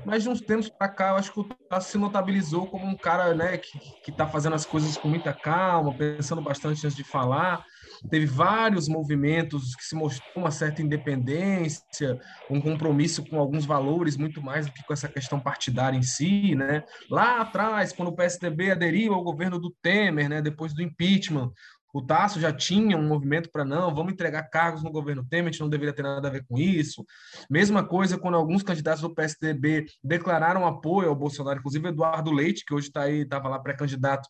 Mas de uns tempos para cá, eu acho que o Tasso se notabilizou como um cara, né, que, que tá fazendo as coisas com muita calma, pensando bastante antes de falar teve vários movimentos que se mostrou uma certa independência, um compromisso com alguns valores muito mais do que com essa questão partidária em si, né? Lá atrás, quando o PSDB aderiu ao governo do Temer, né, depois do impeachment, o Tasso já tinha um movimento para não, vamos entregar cargos no governo Temer, a gente não deveria ter nada a ver com isso. Mesma coisa quando alguns candidatos do PSDB declararam apoio ao Bolsonaro, inclusive Eduardo Leite, que hoje está aí, estava lá pré-candidato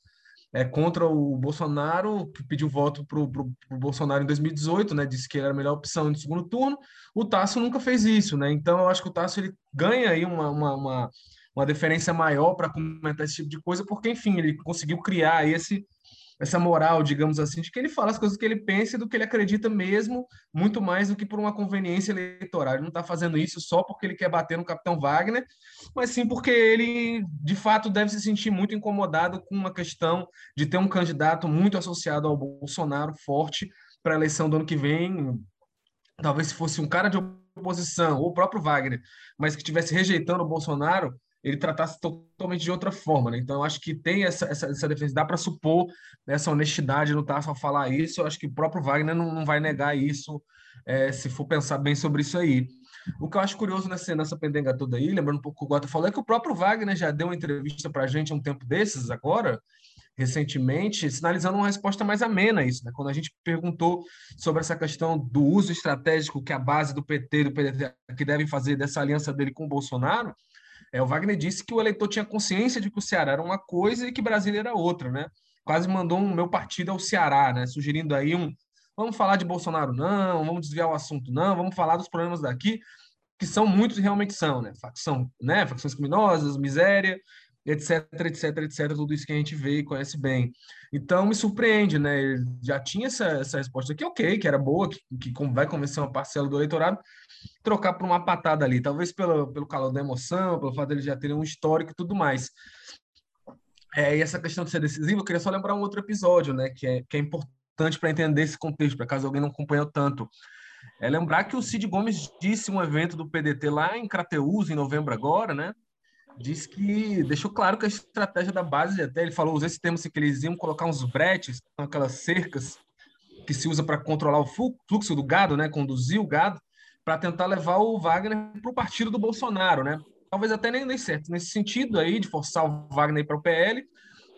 é, contra o Bolsonaro, que pediu voto para o Bolsonaro em 2018, né? Disse que era a melhor opção no segundo turno. O Tasso nunca fez isso, né? Então eu acho que o Tasso ele ganha aí uma, uma, uma, uma deferência maior para comentar esse tipo de coisa, porque, enfim, ele conseguiu criar esse essa moral, digamos assim, de que ele fala as coisas que ele pensa e do que ele acredita mesmo, muito mais do que por uma conveniência eleitoral. Ele não está fazendo isso só porque ele quer bater no Capitão Wagner, mas sim porque ele, de fato, deve se sentir muito incomodado com uma questão de ter um candidato muito associado ao Bolsonaro, forte, para a eleição do ano que vem. Talvez se fosse um cara de oposição, ou o próprio Wagner, mas que estivesse rejeitando o Bolsonaro, ele tratasse totalmente de outra forma, né? Então, eu acho que tem essa, essa, essa defesa, dá para supor essa honestidade no Tasso ao falar isso, eu acho que o próprio Wagner não, não vai negar isso, é, se for pensar bem sobre isso aí. O que eu acho curioso nessa, nessa pendenga toda aí, lembrando um pouco o que o Gota falou, é que o próprio Wagner já deu uma entrevista para a gente há um tempo desses, agora, recentemente, sinalizando uma resposta mais amena a isso. Né? Quando a gente perguntou sobre essa questão do uso estratégico que a base do PT e do PDT que devem fazer dessa aliança dele com o Bolsonaro, é, o Wagner disse que o eleitor tinha consciência de que o Ceará era uma coisa e que Brasília era outra, né? Quase mandou um meu partido ao Ceará, né? Sugerindo aí um vamos falar de Bolsonaro, não, vamos desviar o assunto, não, vamos falar dos problemas daqui, que são muitos e realmente são, né? Facção, né? Facções criminosas, miséria, etc, etc, etc, tudo isso que a gente vê e conhece bem. Então me surpreende, né? Ele já tinha essa, essa resposta que ok, que era boa, que, que vai convencer uma parcela do eleitorado, trocar por uma patada ali, talvez pelo, pelo calor da emoção, pelo fato dele já ter um histórico e tudo mais. É, e essa questão de ser decisivo, eu queria só lembrar um outro episódio, né, que é, que é importante para entender esse contexto, para caso alguém não acompanhou tanto. É lembrar que o Cid Gomes disse um evento do PDT lá em Crateús, em novembro agora, né, disse que deixou claro que a estratégia da base, até ele falou, usou esse termo, assim, que eles iam colocar uns bretes, aquelas cercas que se usa para controlar o fluxo do gado, né, conduzir o gado, para tentar levar o Wagner para o partido do Bolsonaro, né? Talvez até nem dê certo nesse sentido aí de forçar o Wagner para o PL,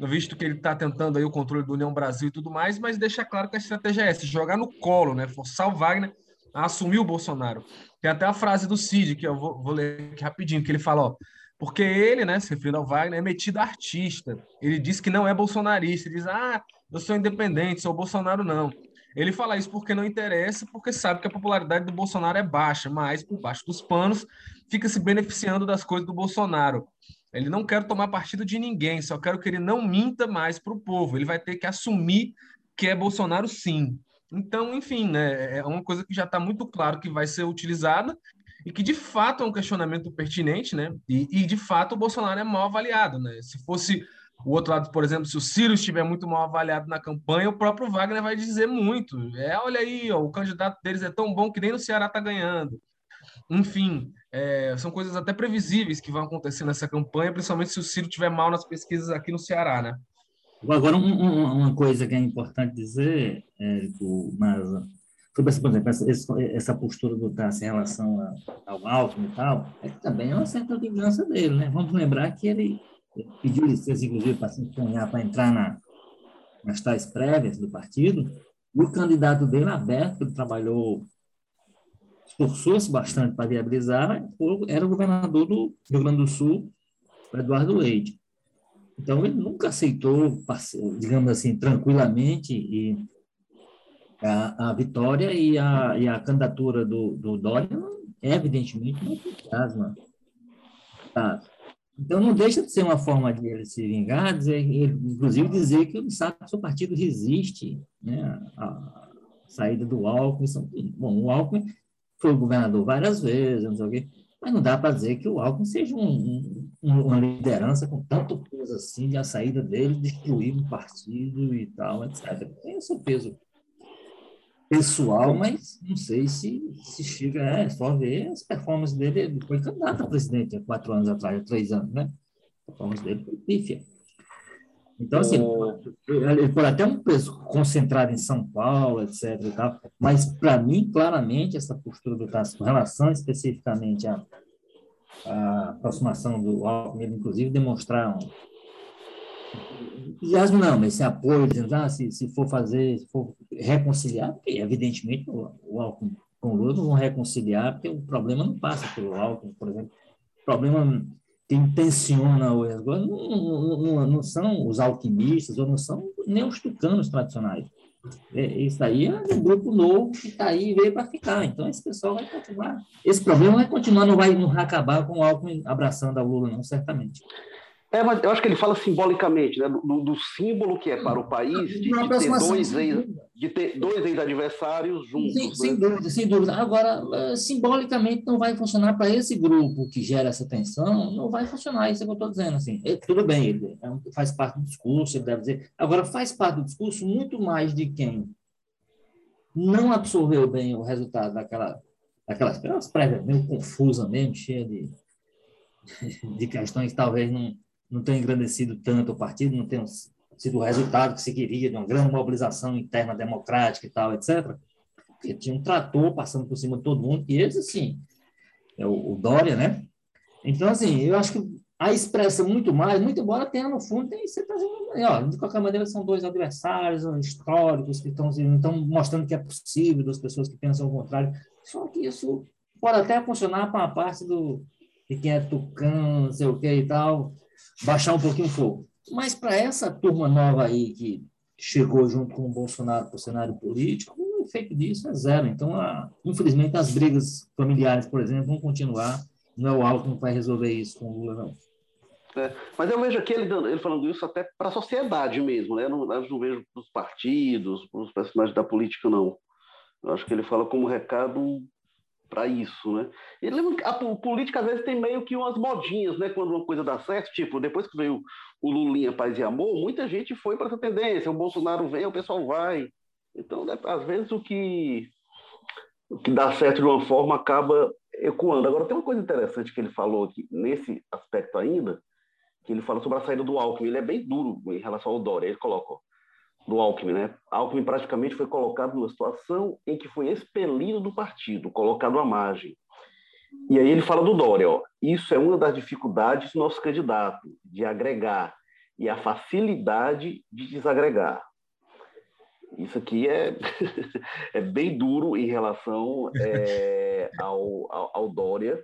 visto que ele está tentando aí o controle do União Brasil e tudo mais, mas deixa claro que a estratégia é essa, jogar no colo, né? Forçar o Wagner a assumir o Bolsonaro. Tem até a frase do Cid, que eu vou, vou ler aqui rapidinho, que ele fala, ó, porque ele, né, se referindo ao Wagner, é metido artista. Ele diz que não é bolsonarista, ele diz, ah, eu sou independente, sou Bolsonaro não. Ele fala isso porque não interessa, porque sabe que a popularidade do Bolsonaro é baixa, mas por baixo dos panos fica se beneficiando das coisas do Bolsonaro. Ele não quer tomar partido de ninguém, só quero que ele não minta mais para o povo. Ele vai ter que assumir que é Bolsonaro sim. Então, enfim, né, é uma coisa que já está muito claro que vai ser utilizada e que de fato é um questionamento pertinente, né? E, e de fato o Bolsonaro é mal avaliado, né? Se fosse o outro lado, por exemplo, se o Ciro estiver muito mal avaliado na campanha, o próprio Wagner vai dizer muito. É, olha aí, ó, o candidato deles é tão bom que nem no Ceará está ganhando. Enfim, é, são coisas até previsíveis que vão acontecer nessa campanha, principalmente se o Ciro estiver mal nas pesquisas aqui no Ceará, né? Agora, um, um, uma coisa que é importante dizer, Érico, mas sobre essa, por exemplo, essa, essa postura do Tassi em relação ao Alckmin e tal, é que também é uma certa vingança dele, né? Vamos lembrar que ele pediu licença, inclusive, para se empenhar para entrar na, nas tais prévias do partido, e o candidato dele, aberto, ele trabalhou, esforçou-se bastante para viabilizar, era o governador do Rio Grande do Sul, Eduardo Leite. Então, ele nunca aceitou, digamos assim, tranquilamente e a, a vitória e a, e a candidatura do, do Dória, evidentemente, não entusiasma. Tá? Então, não deixa de ser uma forma de ele se vingar, dizer, inclusive dizer que o seu partido resiste né, à saída do Alckmin. Bom, o Alckmin foi governador várias vezes, não sei o quê, mas não dá para dizer que o Alckmin seja um, um, uma liderança com tanto peso assim, de a saída dele destruir o partido e tal, etc. Tem o seu peso pessoal, mas não sei se, se chega, é só ver as performances dele, ele foi candidato a presidente há quatro anos atrás, há três anos, né? A performance dele foi pífia. Então, assim, ele pode até um peso concentrado em São Paulo, etc. E tal, mas, para mim, claramente, essa postura do Tasso, com relação especificamente à, à aproximação do Alckmin, inclusive, demonstrar um, entusiasmo não, mas esse apoio, ah, se, se for fazer, se for reconciliar, porque evidentemente o, o Alckmin com o Lula não vão reconciliar, porque o problema não passa pelo Alckmin, por exemplo. O problema quem intenciona o agora não, não, não, são os alquimistas ou não são nem os tucanos tradicionais. É, isso aí é um grupo novo que está aí e veio para ficar. Então, esse pessoal vai continuar. Esse problema vai continuar, não vai, não vai acabar com o Alckmin abraçando a Lula, não, certamente. É, mas eu acho que ele fala simbolicamente, né, do, do símbolo que é para o país de, de ter dois, ex, de ter dois ex-adversários juntos. Sim, né? Sem dúvida, sem dúvida. Agora, eh, simbolicamente não vai funcionar para esse grupo que gera essa tensão, não vai funcionar, isso é o que eu estou dizendo. Assim. Ele, tudo bem, ele é faz parte do discurso, ele deve dizer. Agora, faz parte do discurso muito mais de quem não absorveu bem o resultado daquela, daquelas prévias meio confusa mesmo, cheia de, de questões que talvez não não tenha engrandecido tanto o partido, não tenha sido o resultado que se queria de uma grande mobilização interna democrática e tal, etc. Porque tinha um trator passando por cima de todo mundo, e esse, assim, é o, o Dória, né? Então, assim, eu acho que a expressa muito mais, muito embora tenha no fundo, tem, tá ó, de qualquer maneira são dois adversários históricos que estão, estão mostrando que é possível, das pessoas que pensam o contrário, só que isso pode até funcionar para a parte do de quem é tucano, não sei o que e tal, baixar um pouquinho o fogo. Mas para essa turma nova aí que chegou junto com o Bolsonaro para o cenário político, o efeito disso é zero. Então, a, infelizmente, as brigas familiares, por exemplo, vão continuar. Não é o Alckmin que vai resolver isso com o Lula, não. É, mas eu vejo aqui ele, ele falando isso até para a sociedade mesmo, né? Eu não, eu não vejo para os partidos, para os personagens da política, não. Eu acho que ele fala como recado para isso, né? E a política às vezes tem meio que umas modinhas, né? Quando uma coisa dá certo, tipo, depois que veio o Lulinha Paz e Amor, muita gente foi para essa tendência. O Bolsonaro vem, o pessoal vai. Então, né, às vezes o que o que dá certo de uma forma acaba ecoando. Agora tem uma coisa interessante que ele falou aqui nesse aspecto ainda, que ele fala sobre a saída do Alckmin. Ele é bem duro em relação ao Dória. Ele coloca, ó, do Alckmin, né? Alckmin praticamente foi colocado numa situação em que foi expelido do partido, colocado à margem. E aí ele fala do Dória, ó, isso é uma das dificuldades do nosso candidato, de agregar, e a facilidade de desagregar. Isso aqui é, é bem duro em relação é, ao, ao, ao, Dória.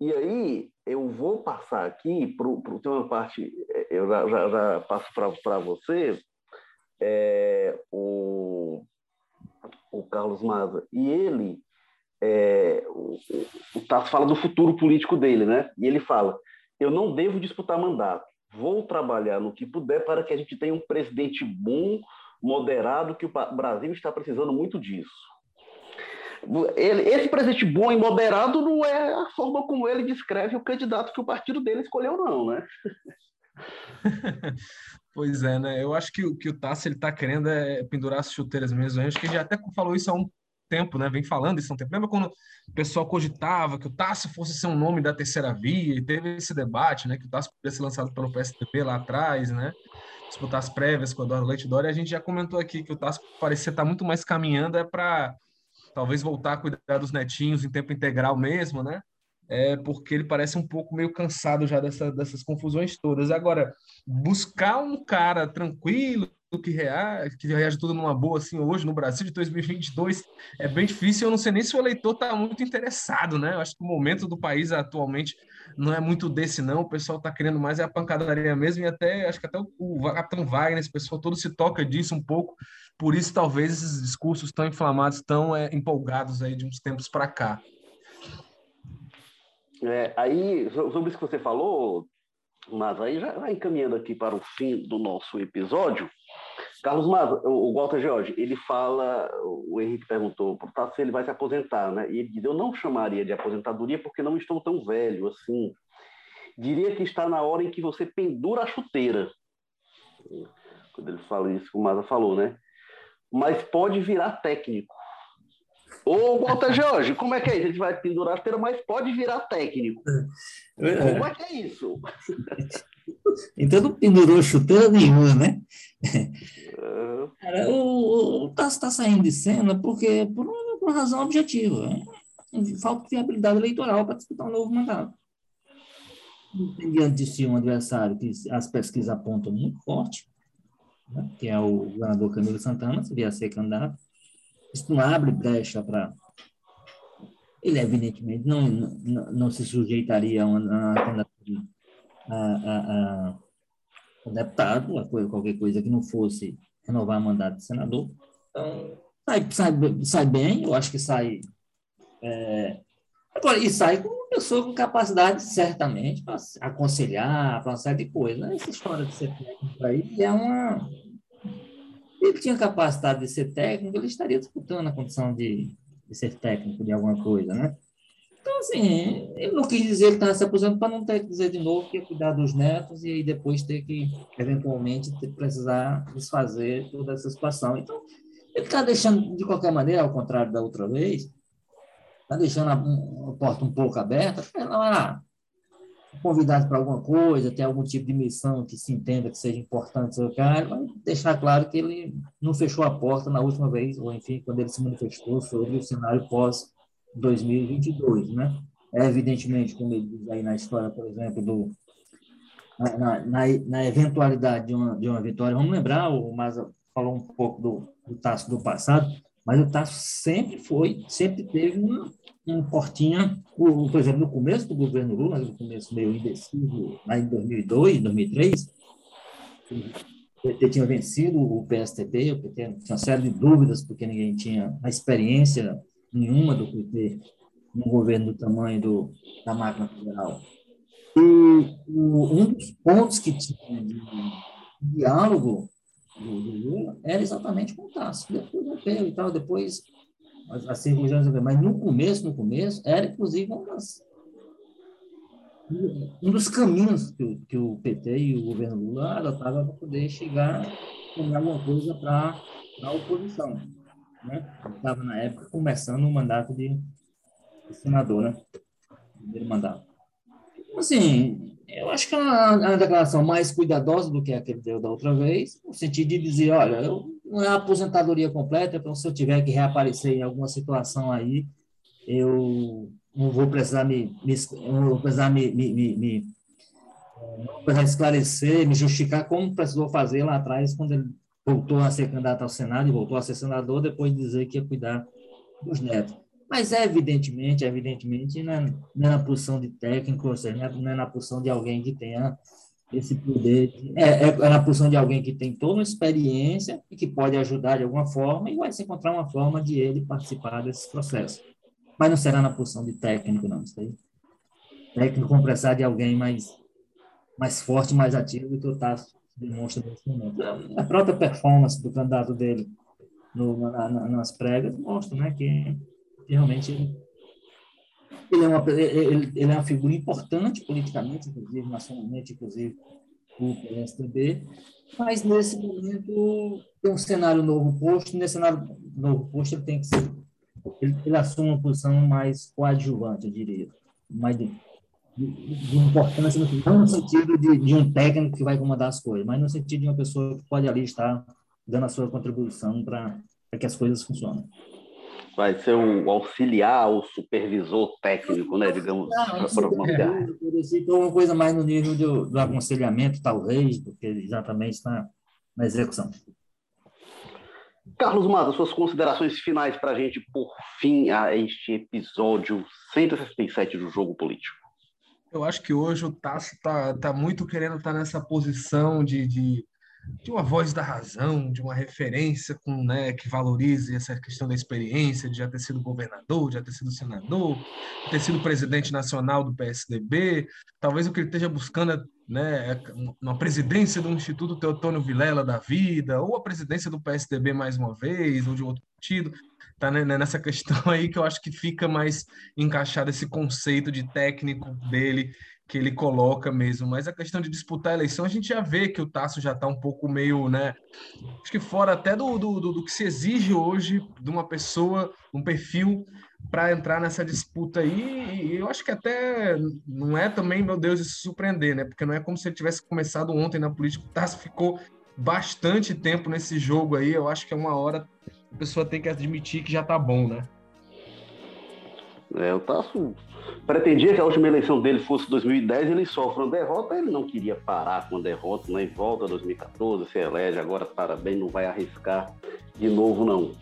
E aí eu vou passar aqui para uma parte, é, eu já, já, já passo para você, é, o, o Carlos Maza, e ele, é, o, o Tasso fala do futuro político dele, né? E ele fala: eu não devo disputar mandato, vou trabalhar no que puder para que a gente tenha um presidente bom, moderado, que o Brasil está precisando muito disso. Ele, esse presidente bom e moderado não é a forma como ele descreve o candidato que o partido dele escolheu, não, né? pois é, né? Eu acho que, que o Tassi ele tá querendo é pendurar as chuteiras mesmo. Eu acho que ele já até falou isso há um tempo, né? Vem falando isso há um tempo. Lembra quando o pessoal cogitava que o Tassi fosse ser um nome da terceira via e teve esse debate, né? Que o Tassi poderia ser lançado pelo PSDB lá atrás, né? Disputar as prévias com o Eduardo Leite Dória. A gente já comentou aqui que o Tassi parecia estar tá muito mais caminhando é para talvez voltar a cuidar dos netinhos em tempo integral mesmo, né? É porque ele parece um pouco meio cansado já dessa, dessas confusões todas. Agora, buscar um cara tranquilo, que reage, que reage tudo numa boa, assim, hoje no Brasil de 2022, é bem difícil. Eu não sei nem se o eleitor está muito interessado, né? Eu acho que o momento do país atualmente não é muito desse, não. O pessoal está querendo mais é a pancadaria mesmo, e até acho que até o, o Capitão Wagner, esse pessoal todo se toca disso um pouco. Por isso, talvez esses discursos tão inflamados, tão é, empolgados aí de uns tempos para cá. É, aí, sobre isso que você falou, mas aí já encaminhando aqui para o fim do nosso episódio. Carlos Maza, o Walter George, ele fala, o Henrique perguntou para o se ele vai se aposentar, né? E ele diz, eu não chamaria de aposentadoria porque não estou tão velho assim. Diria que está na hora em que você pendura a chuteira. Quando ele fala isso, o Maza falou, né? Mas pode virar técnico. Ô, Walter Jorge, como é que é isso? A gente vai pendurar a esteira, mas pode virar técnico. É. Como é que é isso? Então não pendurou chuteira nenhuma, né? É. Cara, o, o Tasso está saindo de cena porque por uma, razão objetiva. Né? Falta de habilidade eleitoral para disputar um novo mandato. Tem diante de si um adversário que as pesquisas apontam muito forte, né? que é o governador Camilo Santana, seria ser candidato isso não abre brecha para. Ele, evidentemente, não, não, não se sujeitaria a uma, candidatura a, a, a, o deputado, qualquer coisa que não fosse renovar mandato de senador. Então, sai, sai, sai bem, eu acho que sai. É, agora, e sai com uma pessoa com capacidade, certamente, para aconselhar, para uma série de coisas. Essa história de ser técnico aí é uma. Ele tinha capacidade de ser técnico, ele estaria disputando a condição de, de ser técnico de alguma coisa, né? Então, assim, ele não quis dizer que estava se aposentando para não ter que dizer de novo que ia cuidar dos netos e aí depois ter que, eventualmente, ter, precisar desfazer toda essa situação. Então, ele está deixando, de qualquer maneira, ao contrário da outra vez, está deixando a, a, porta um pouco aberta para lá convidado para alguma coisa, ter algum tipo de missão que se entenda que seja importante, seu cara, mas deixar claro que ele não fechou a porta na última vez, ou enfim, quando ele se manifestou sobre o cenário pós 2022, né? É evidentemente, como ele diz aí na história, por exemplo, do na, na, na eventualidade de uma, de uma vitória, vamos lembrar, o Maza falou um pouco do, do Tasso do passado, mas o Tasso sempre foi, sempre teve uma, uma portinha, por, por exemplo, no começo do governo Lula, no começo meio indeciso, lá em 2002, 2003, o PT tinha vencido o PSTB, o PT tinha uma série de dúvidas, porque ninguém tinha a experiência nenhuma do PT no governo do tamanho do, da máquina federal. E o, um dos pontos que tinha de diálogo do, do Lula era exatamente com o Tasso. Depois rompeu e tal, depois as, as circunstâncias, mas no começo, no começo, era inclusive uma das, um dos caminhos que o, que o PT e o governo Lula adotavam para poder chegar com alguma coisa para a oposição né? Estava na época começando o mandato de, de senador, né? Primeiro mandato. Assim, eu acho que é uma, uma, declaração mais cuidadosa do que a que ele deu da outra vez, no sentido de dizer, olha, eu, não é aposentadoria completa, então se eu tiver que reaparecer em alguma situação aí, eu não vou precisar me, me não vou precisar me, me, me, me precisar esclarecer, me justificar como precisou fazer lá atrás, quando ele voltou a ser candidato ao Senado e voltou a ser senador depois de dizer que ia cuidar dos netos. Mas é evidentemente, evidentemente, não é, não é na posição de técnico, ou seja, não é na posição de alguém que tenha esse poder. É, é, é, na posição de alguém que tem toda uma experiência e que pode ajudar de alguma forma e vai se encontrar uma forma de ele participar desse processo. Mas não será na posição de técnico, não. Isso aí. Técnico vão de alguém mais, mais forte, mais ativo do que o Tasso demonstra nesse momento. A própria performance do candidato dele no, na, na, nas pregas mostra né, que realmente ele, ele, é uma, ele, ele, é uma figura importante politicamente, inclusive, nacionalmente, inclusive, o PSDB, mas nesse momento tem um cenário novo posto, nesse cenário novo posto ele tem que ser, ele, ele assume uma posição mais coadjuvante, eu diria, mais de, de, importância, não no sentido de, de, um técnico que vai comandar as coisas, mas no sentido de uma pessoa que pode ali estar dando a sua contribuição para que as coisas funcionem. Vai ser o auxiliar, o supervisor técnico, né, digamos, para então, uma coisa mais no nível do, do aconselhamento, talvez, do que exatamente na, na execução. Carlos Mata, suas considerações finais para a gente, por fim, a este episódio 167 do Jogo Político. Eu acho que hoje o Tasso está tá muito querendo estar tá nessa posição de, de, de, uma voz da razão, de uma referência com, né, que valorize essa questão da experiência, de já ter sido governador, de já ter sido senador, de ter sido presidente nacional do PSDB. Talvez o que ele esteja buscando é né, uma presidência do Instituto Teotônio Vilela da vida, ou a presidência do PSDB mais uma vez, ou de outro partido tá nessa questão aí que eu acho que fica mais encaixado esse conceito de técnico dele que ele coloca mesmo. Mas a questão de disputar a eleição, a gente já vê que o Tasso já está um pouco meio, né? Acho que fora até do, do, do que se exige hoje de uma pessoa, um perfil para entrar nessa disputa aí. E eu acho que até não é também, meu Deus, de se surpreender, né? Porque não é como se ele tivesse começado ontem na política. O Tasso ficou bastante tempo nesse jogo aí. Eu acho que é uma hora a pessoa tem que admitir que já tá bom, né? É, o Tasso pretendia que a última eleição dele fosse 2010, ele sofre uma derrota, ele não queria parar com a derrota, nem volta 2014, se elege, agora parabéns, não vai arriscar de novo, não.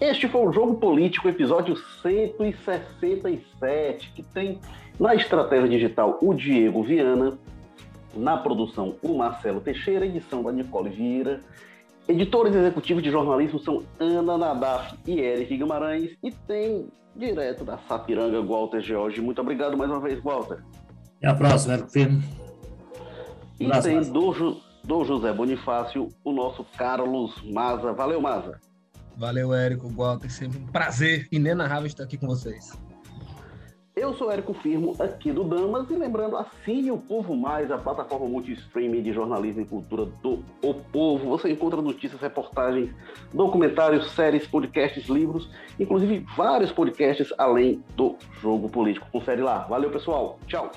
Este foi o Jogo Político, episódio 167, que tem na estratégia digital o Diego Viana, na produção o Marcelo Teixeira, edição da Nicole Vieira. Editores executivos de jornalismo são Ana Nadaf e Eric Guimarães, e tem direto da Sapiranga, Walter George. Muito obrigado mais uma vez, Walter. Até a próxima, Eric Firme. E tem do, do José Bonifácio, o nosso Carlos Maza. Valeu, Maza. Valeu, Érico, Walter. Sempre um prazer inenarrável estar aqui com vocês. Eu sou Érico Firmo, aqui do Damas, e lembrando, assine o Povo Mais, a plataforma multi-streaming de jornalismo e cultura do O Povo. Você encontra notícias, reportagens, documentários, séries, podcasts, livros, inclusive vários podcasts além do jogo político. Confere lá. Valeu, pessoal. Tchau.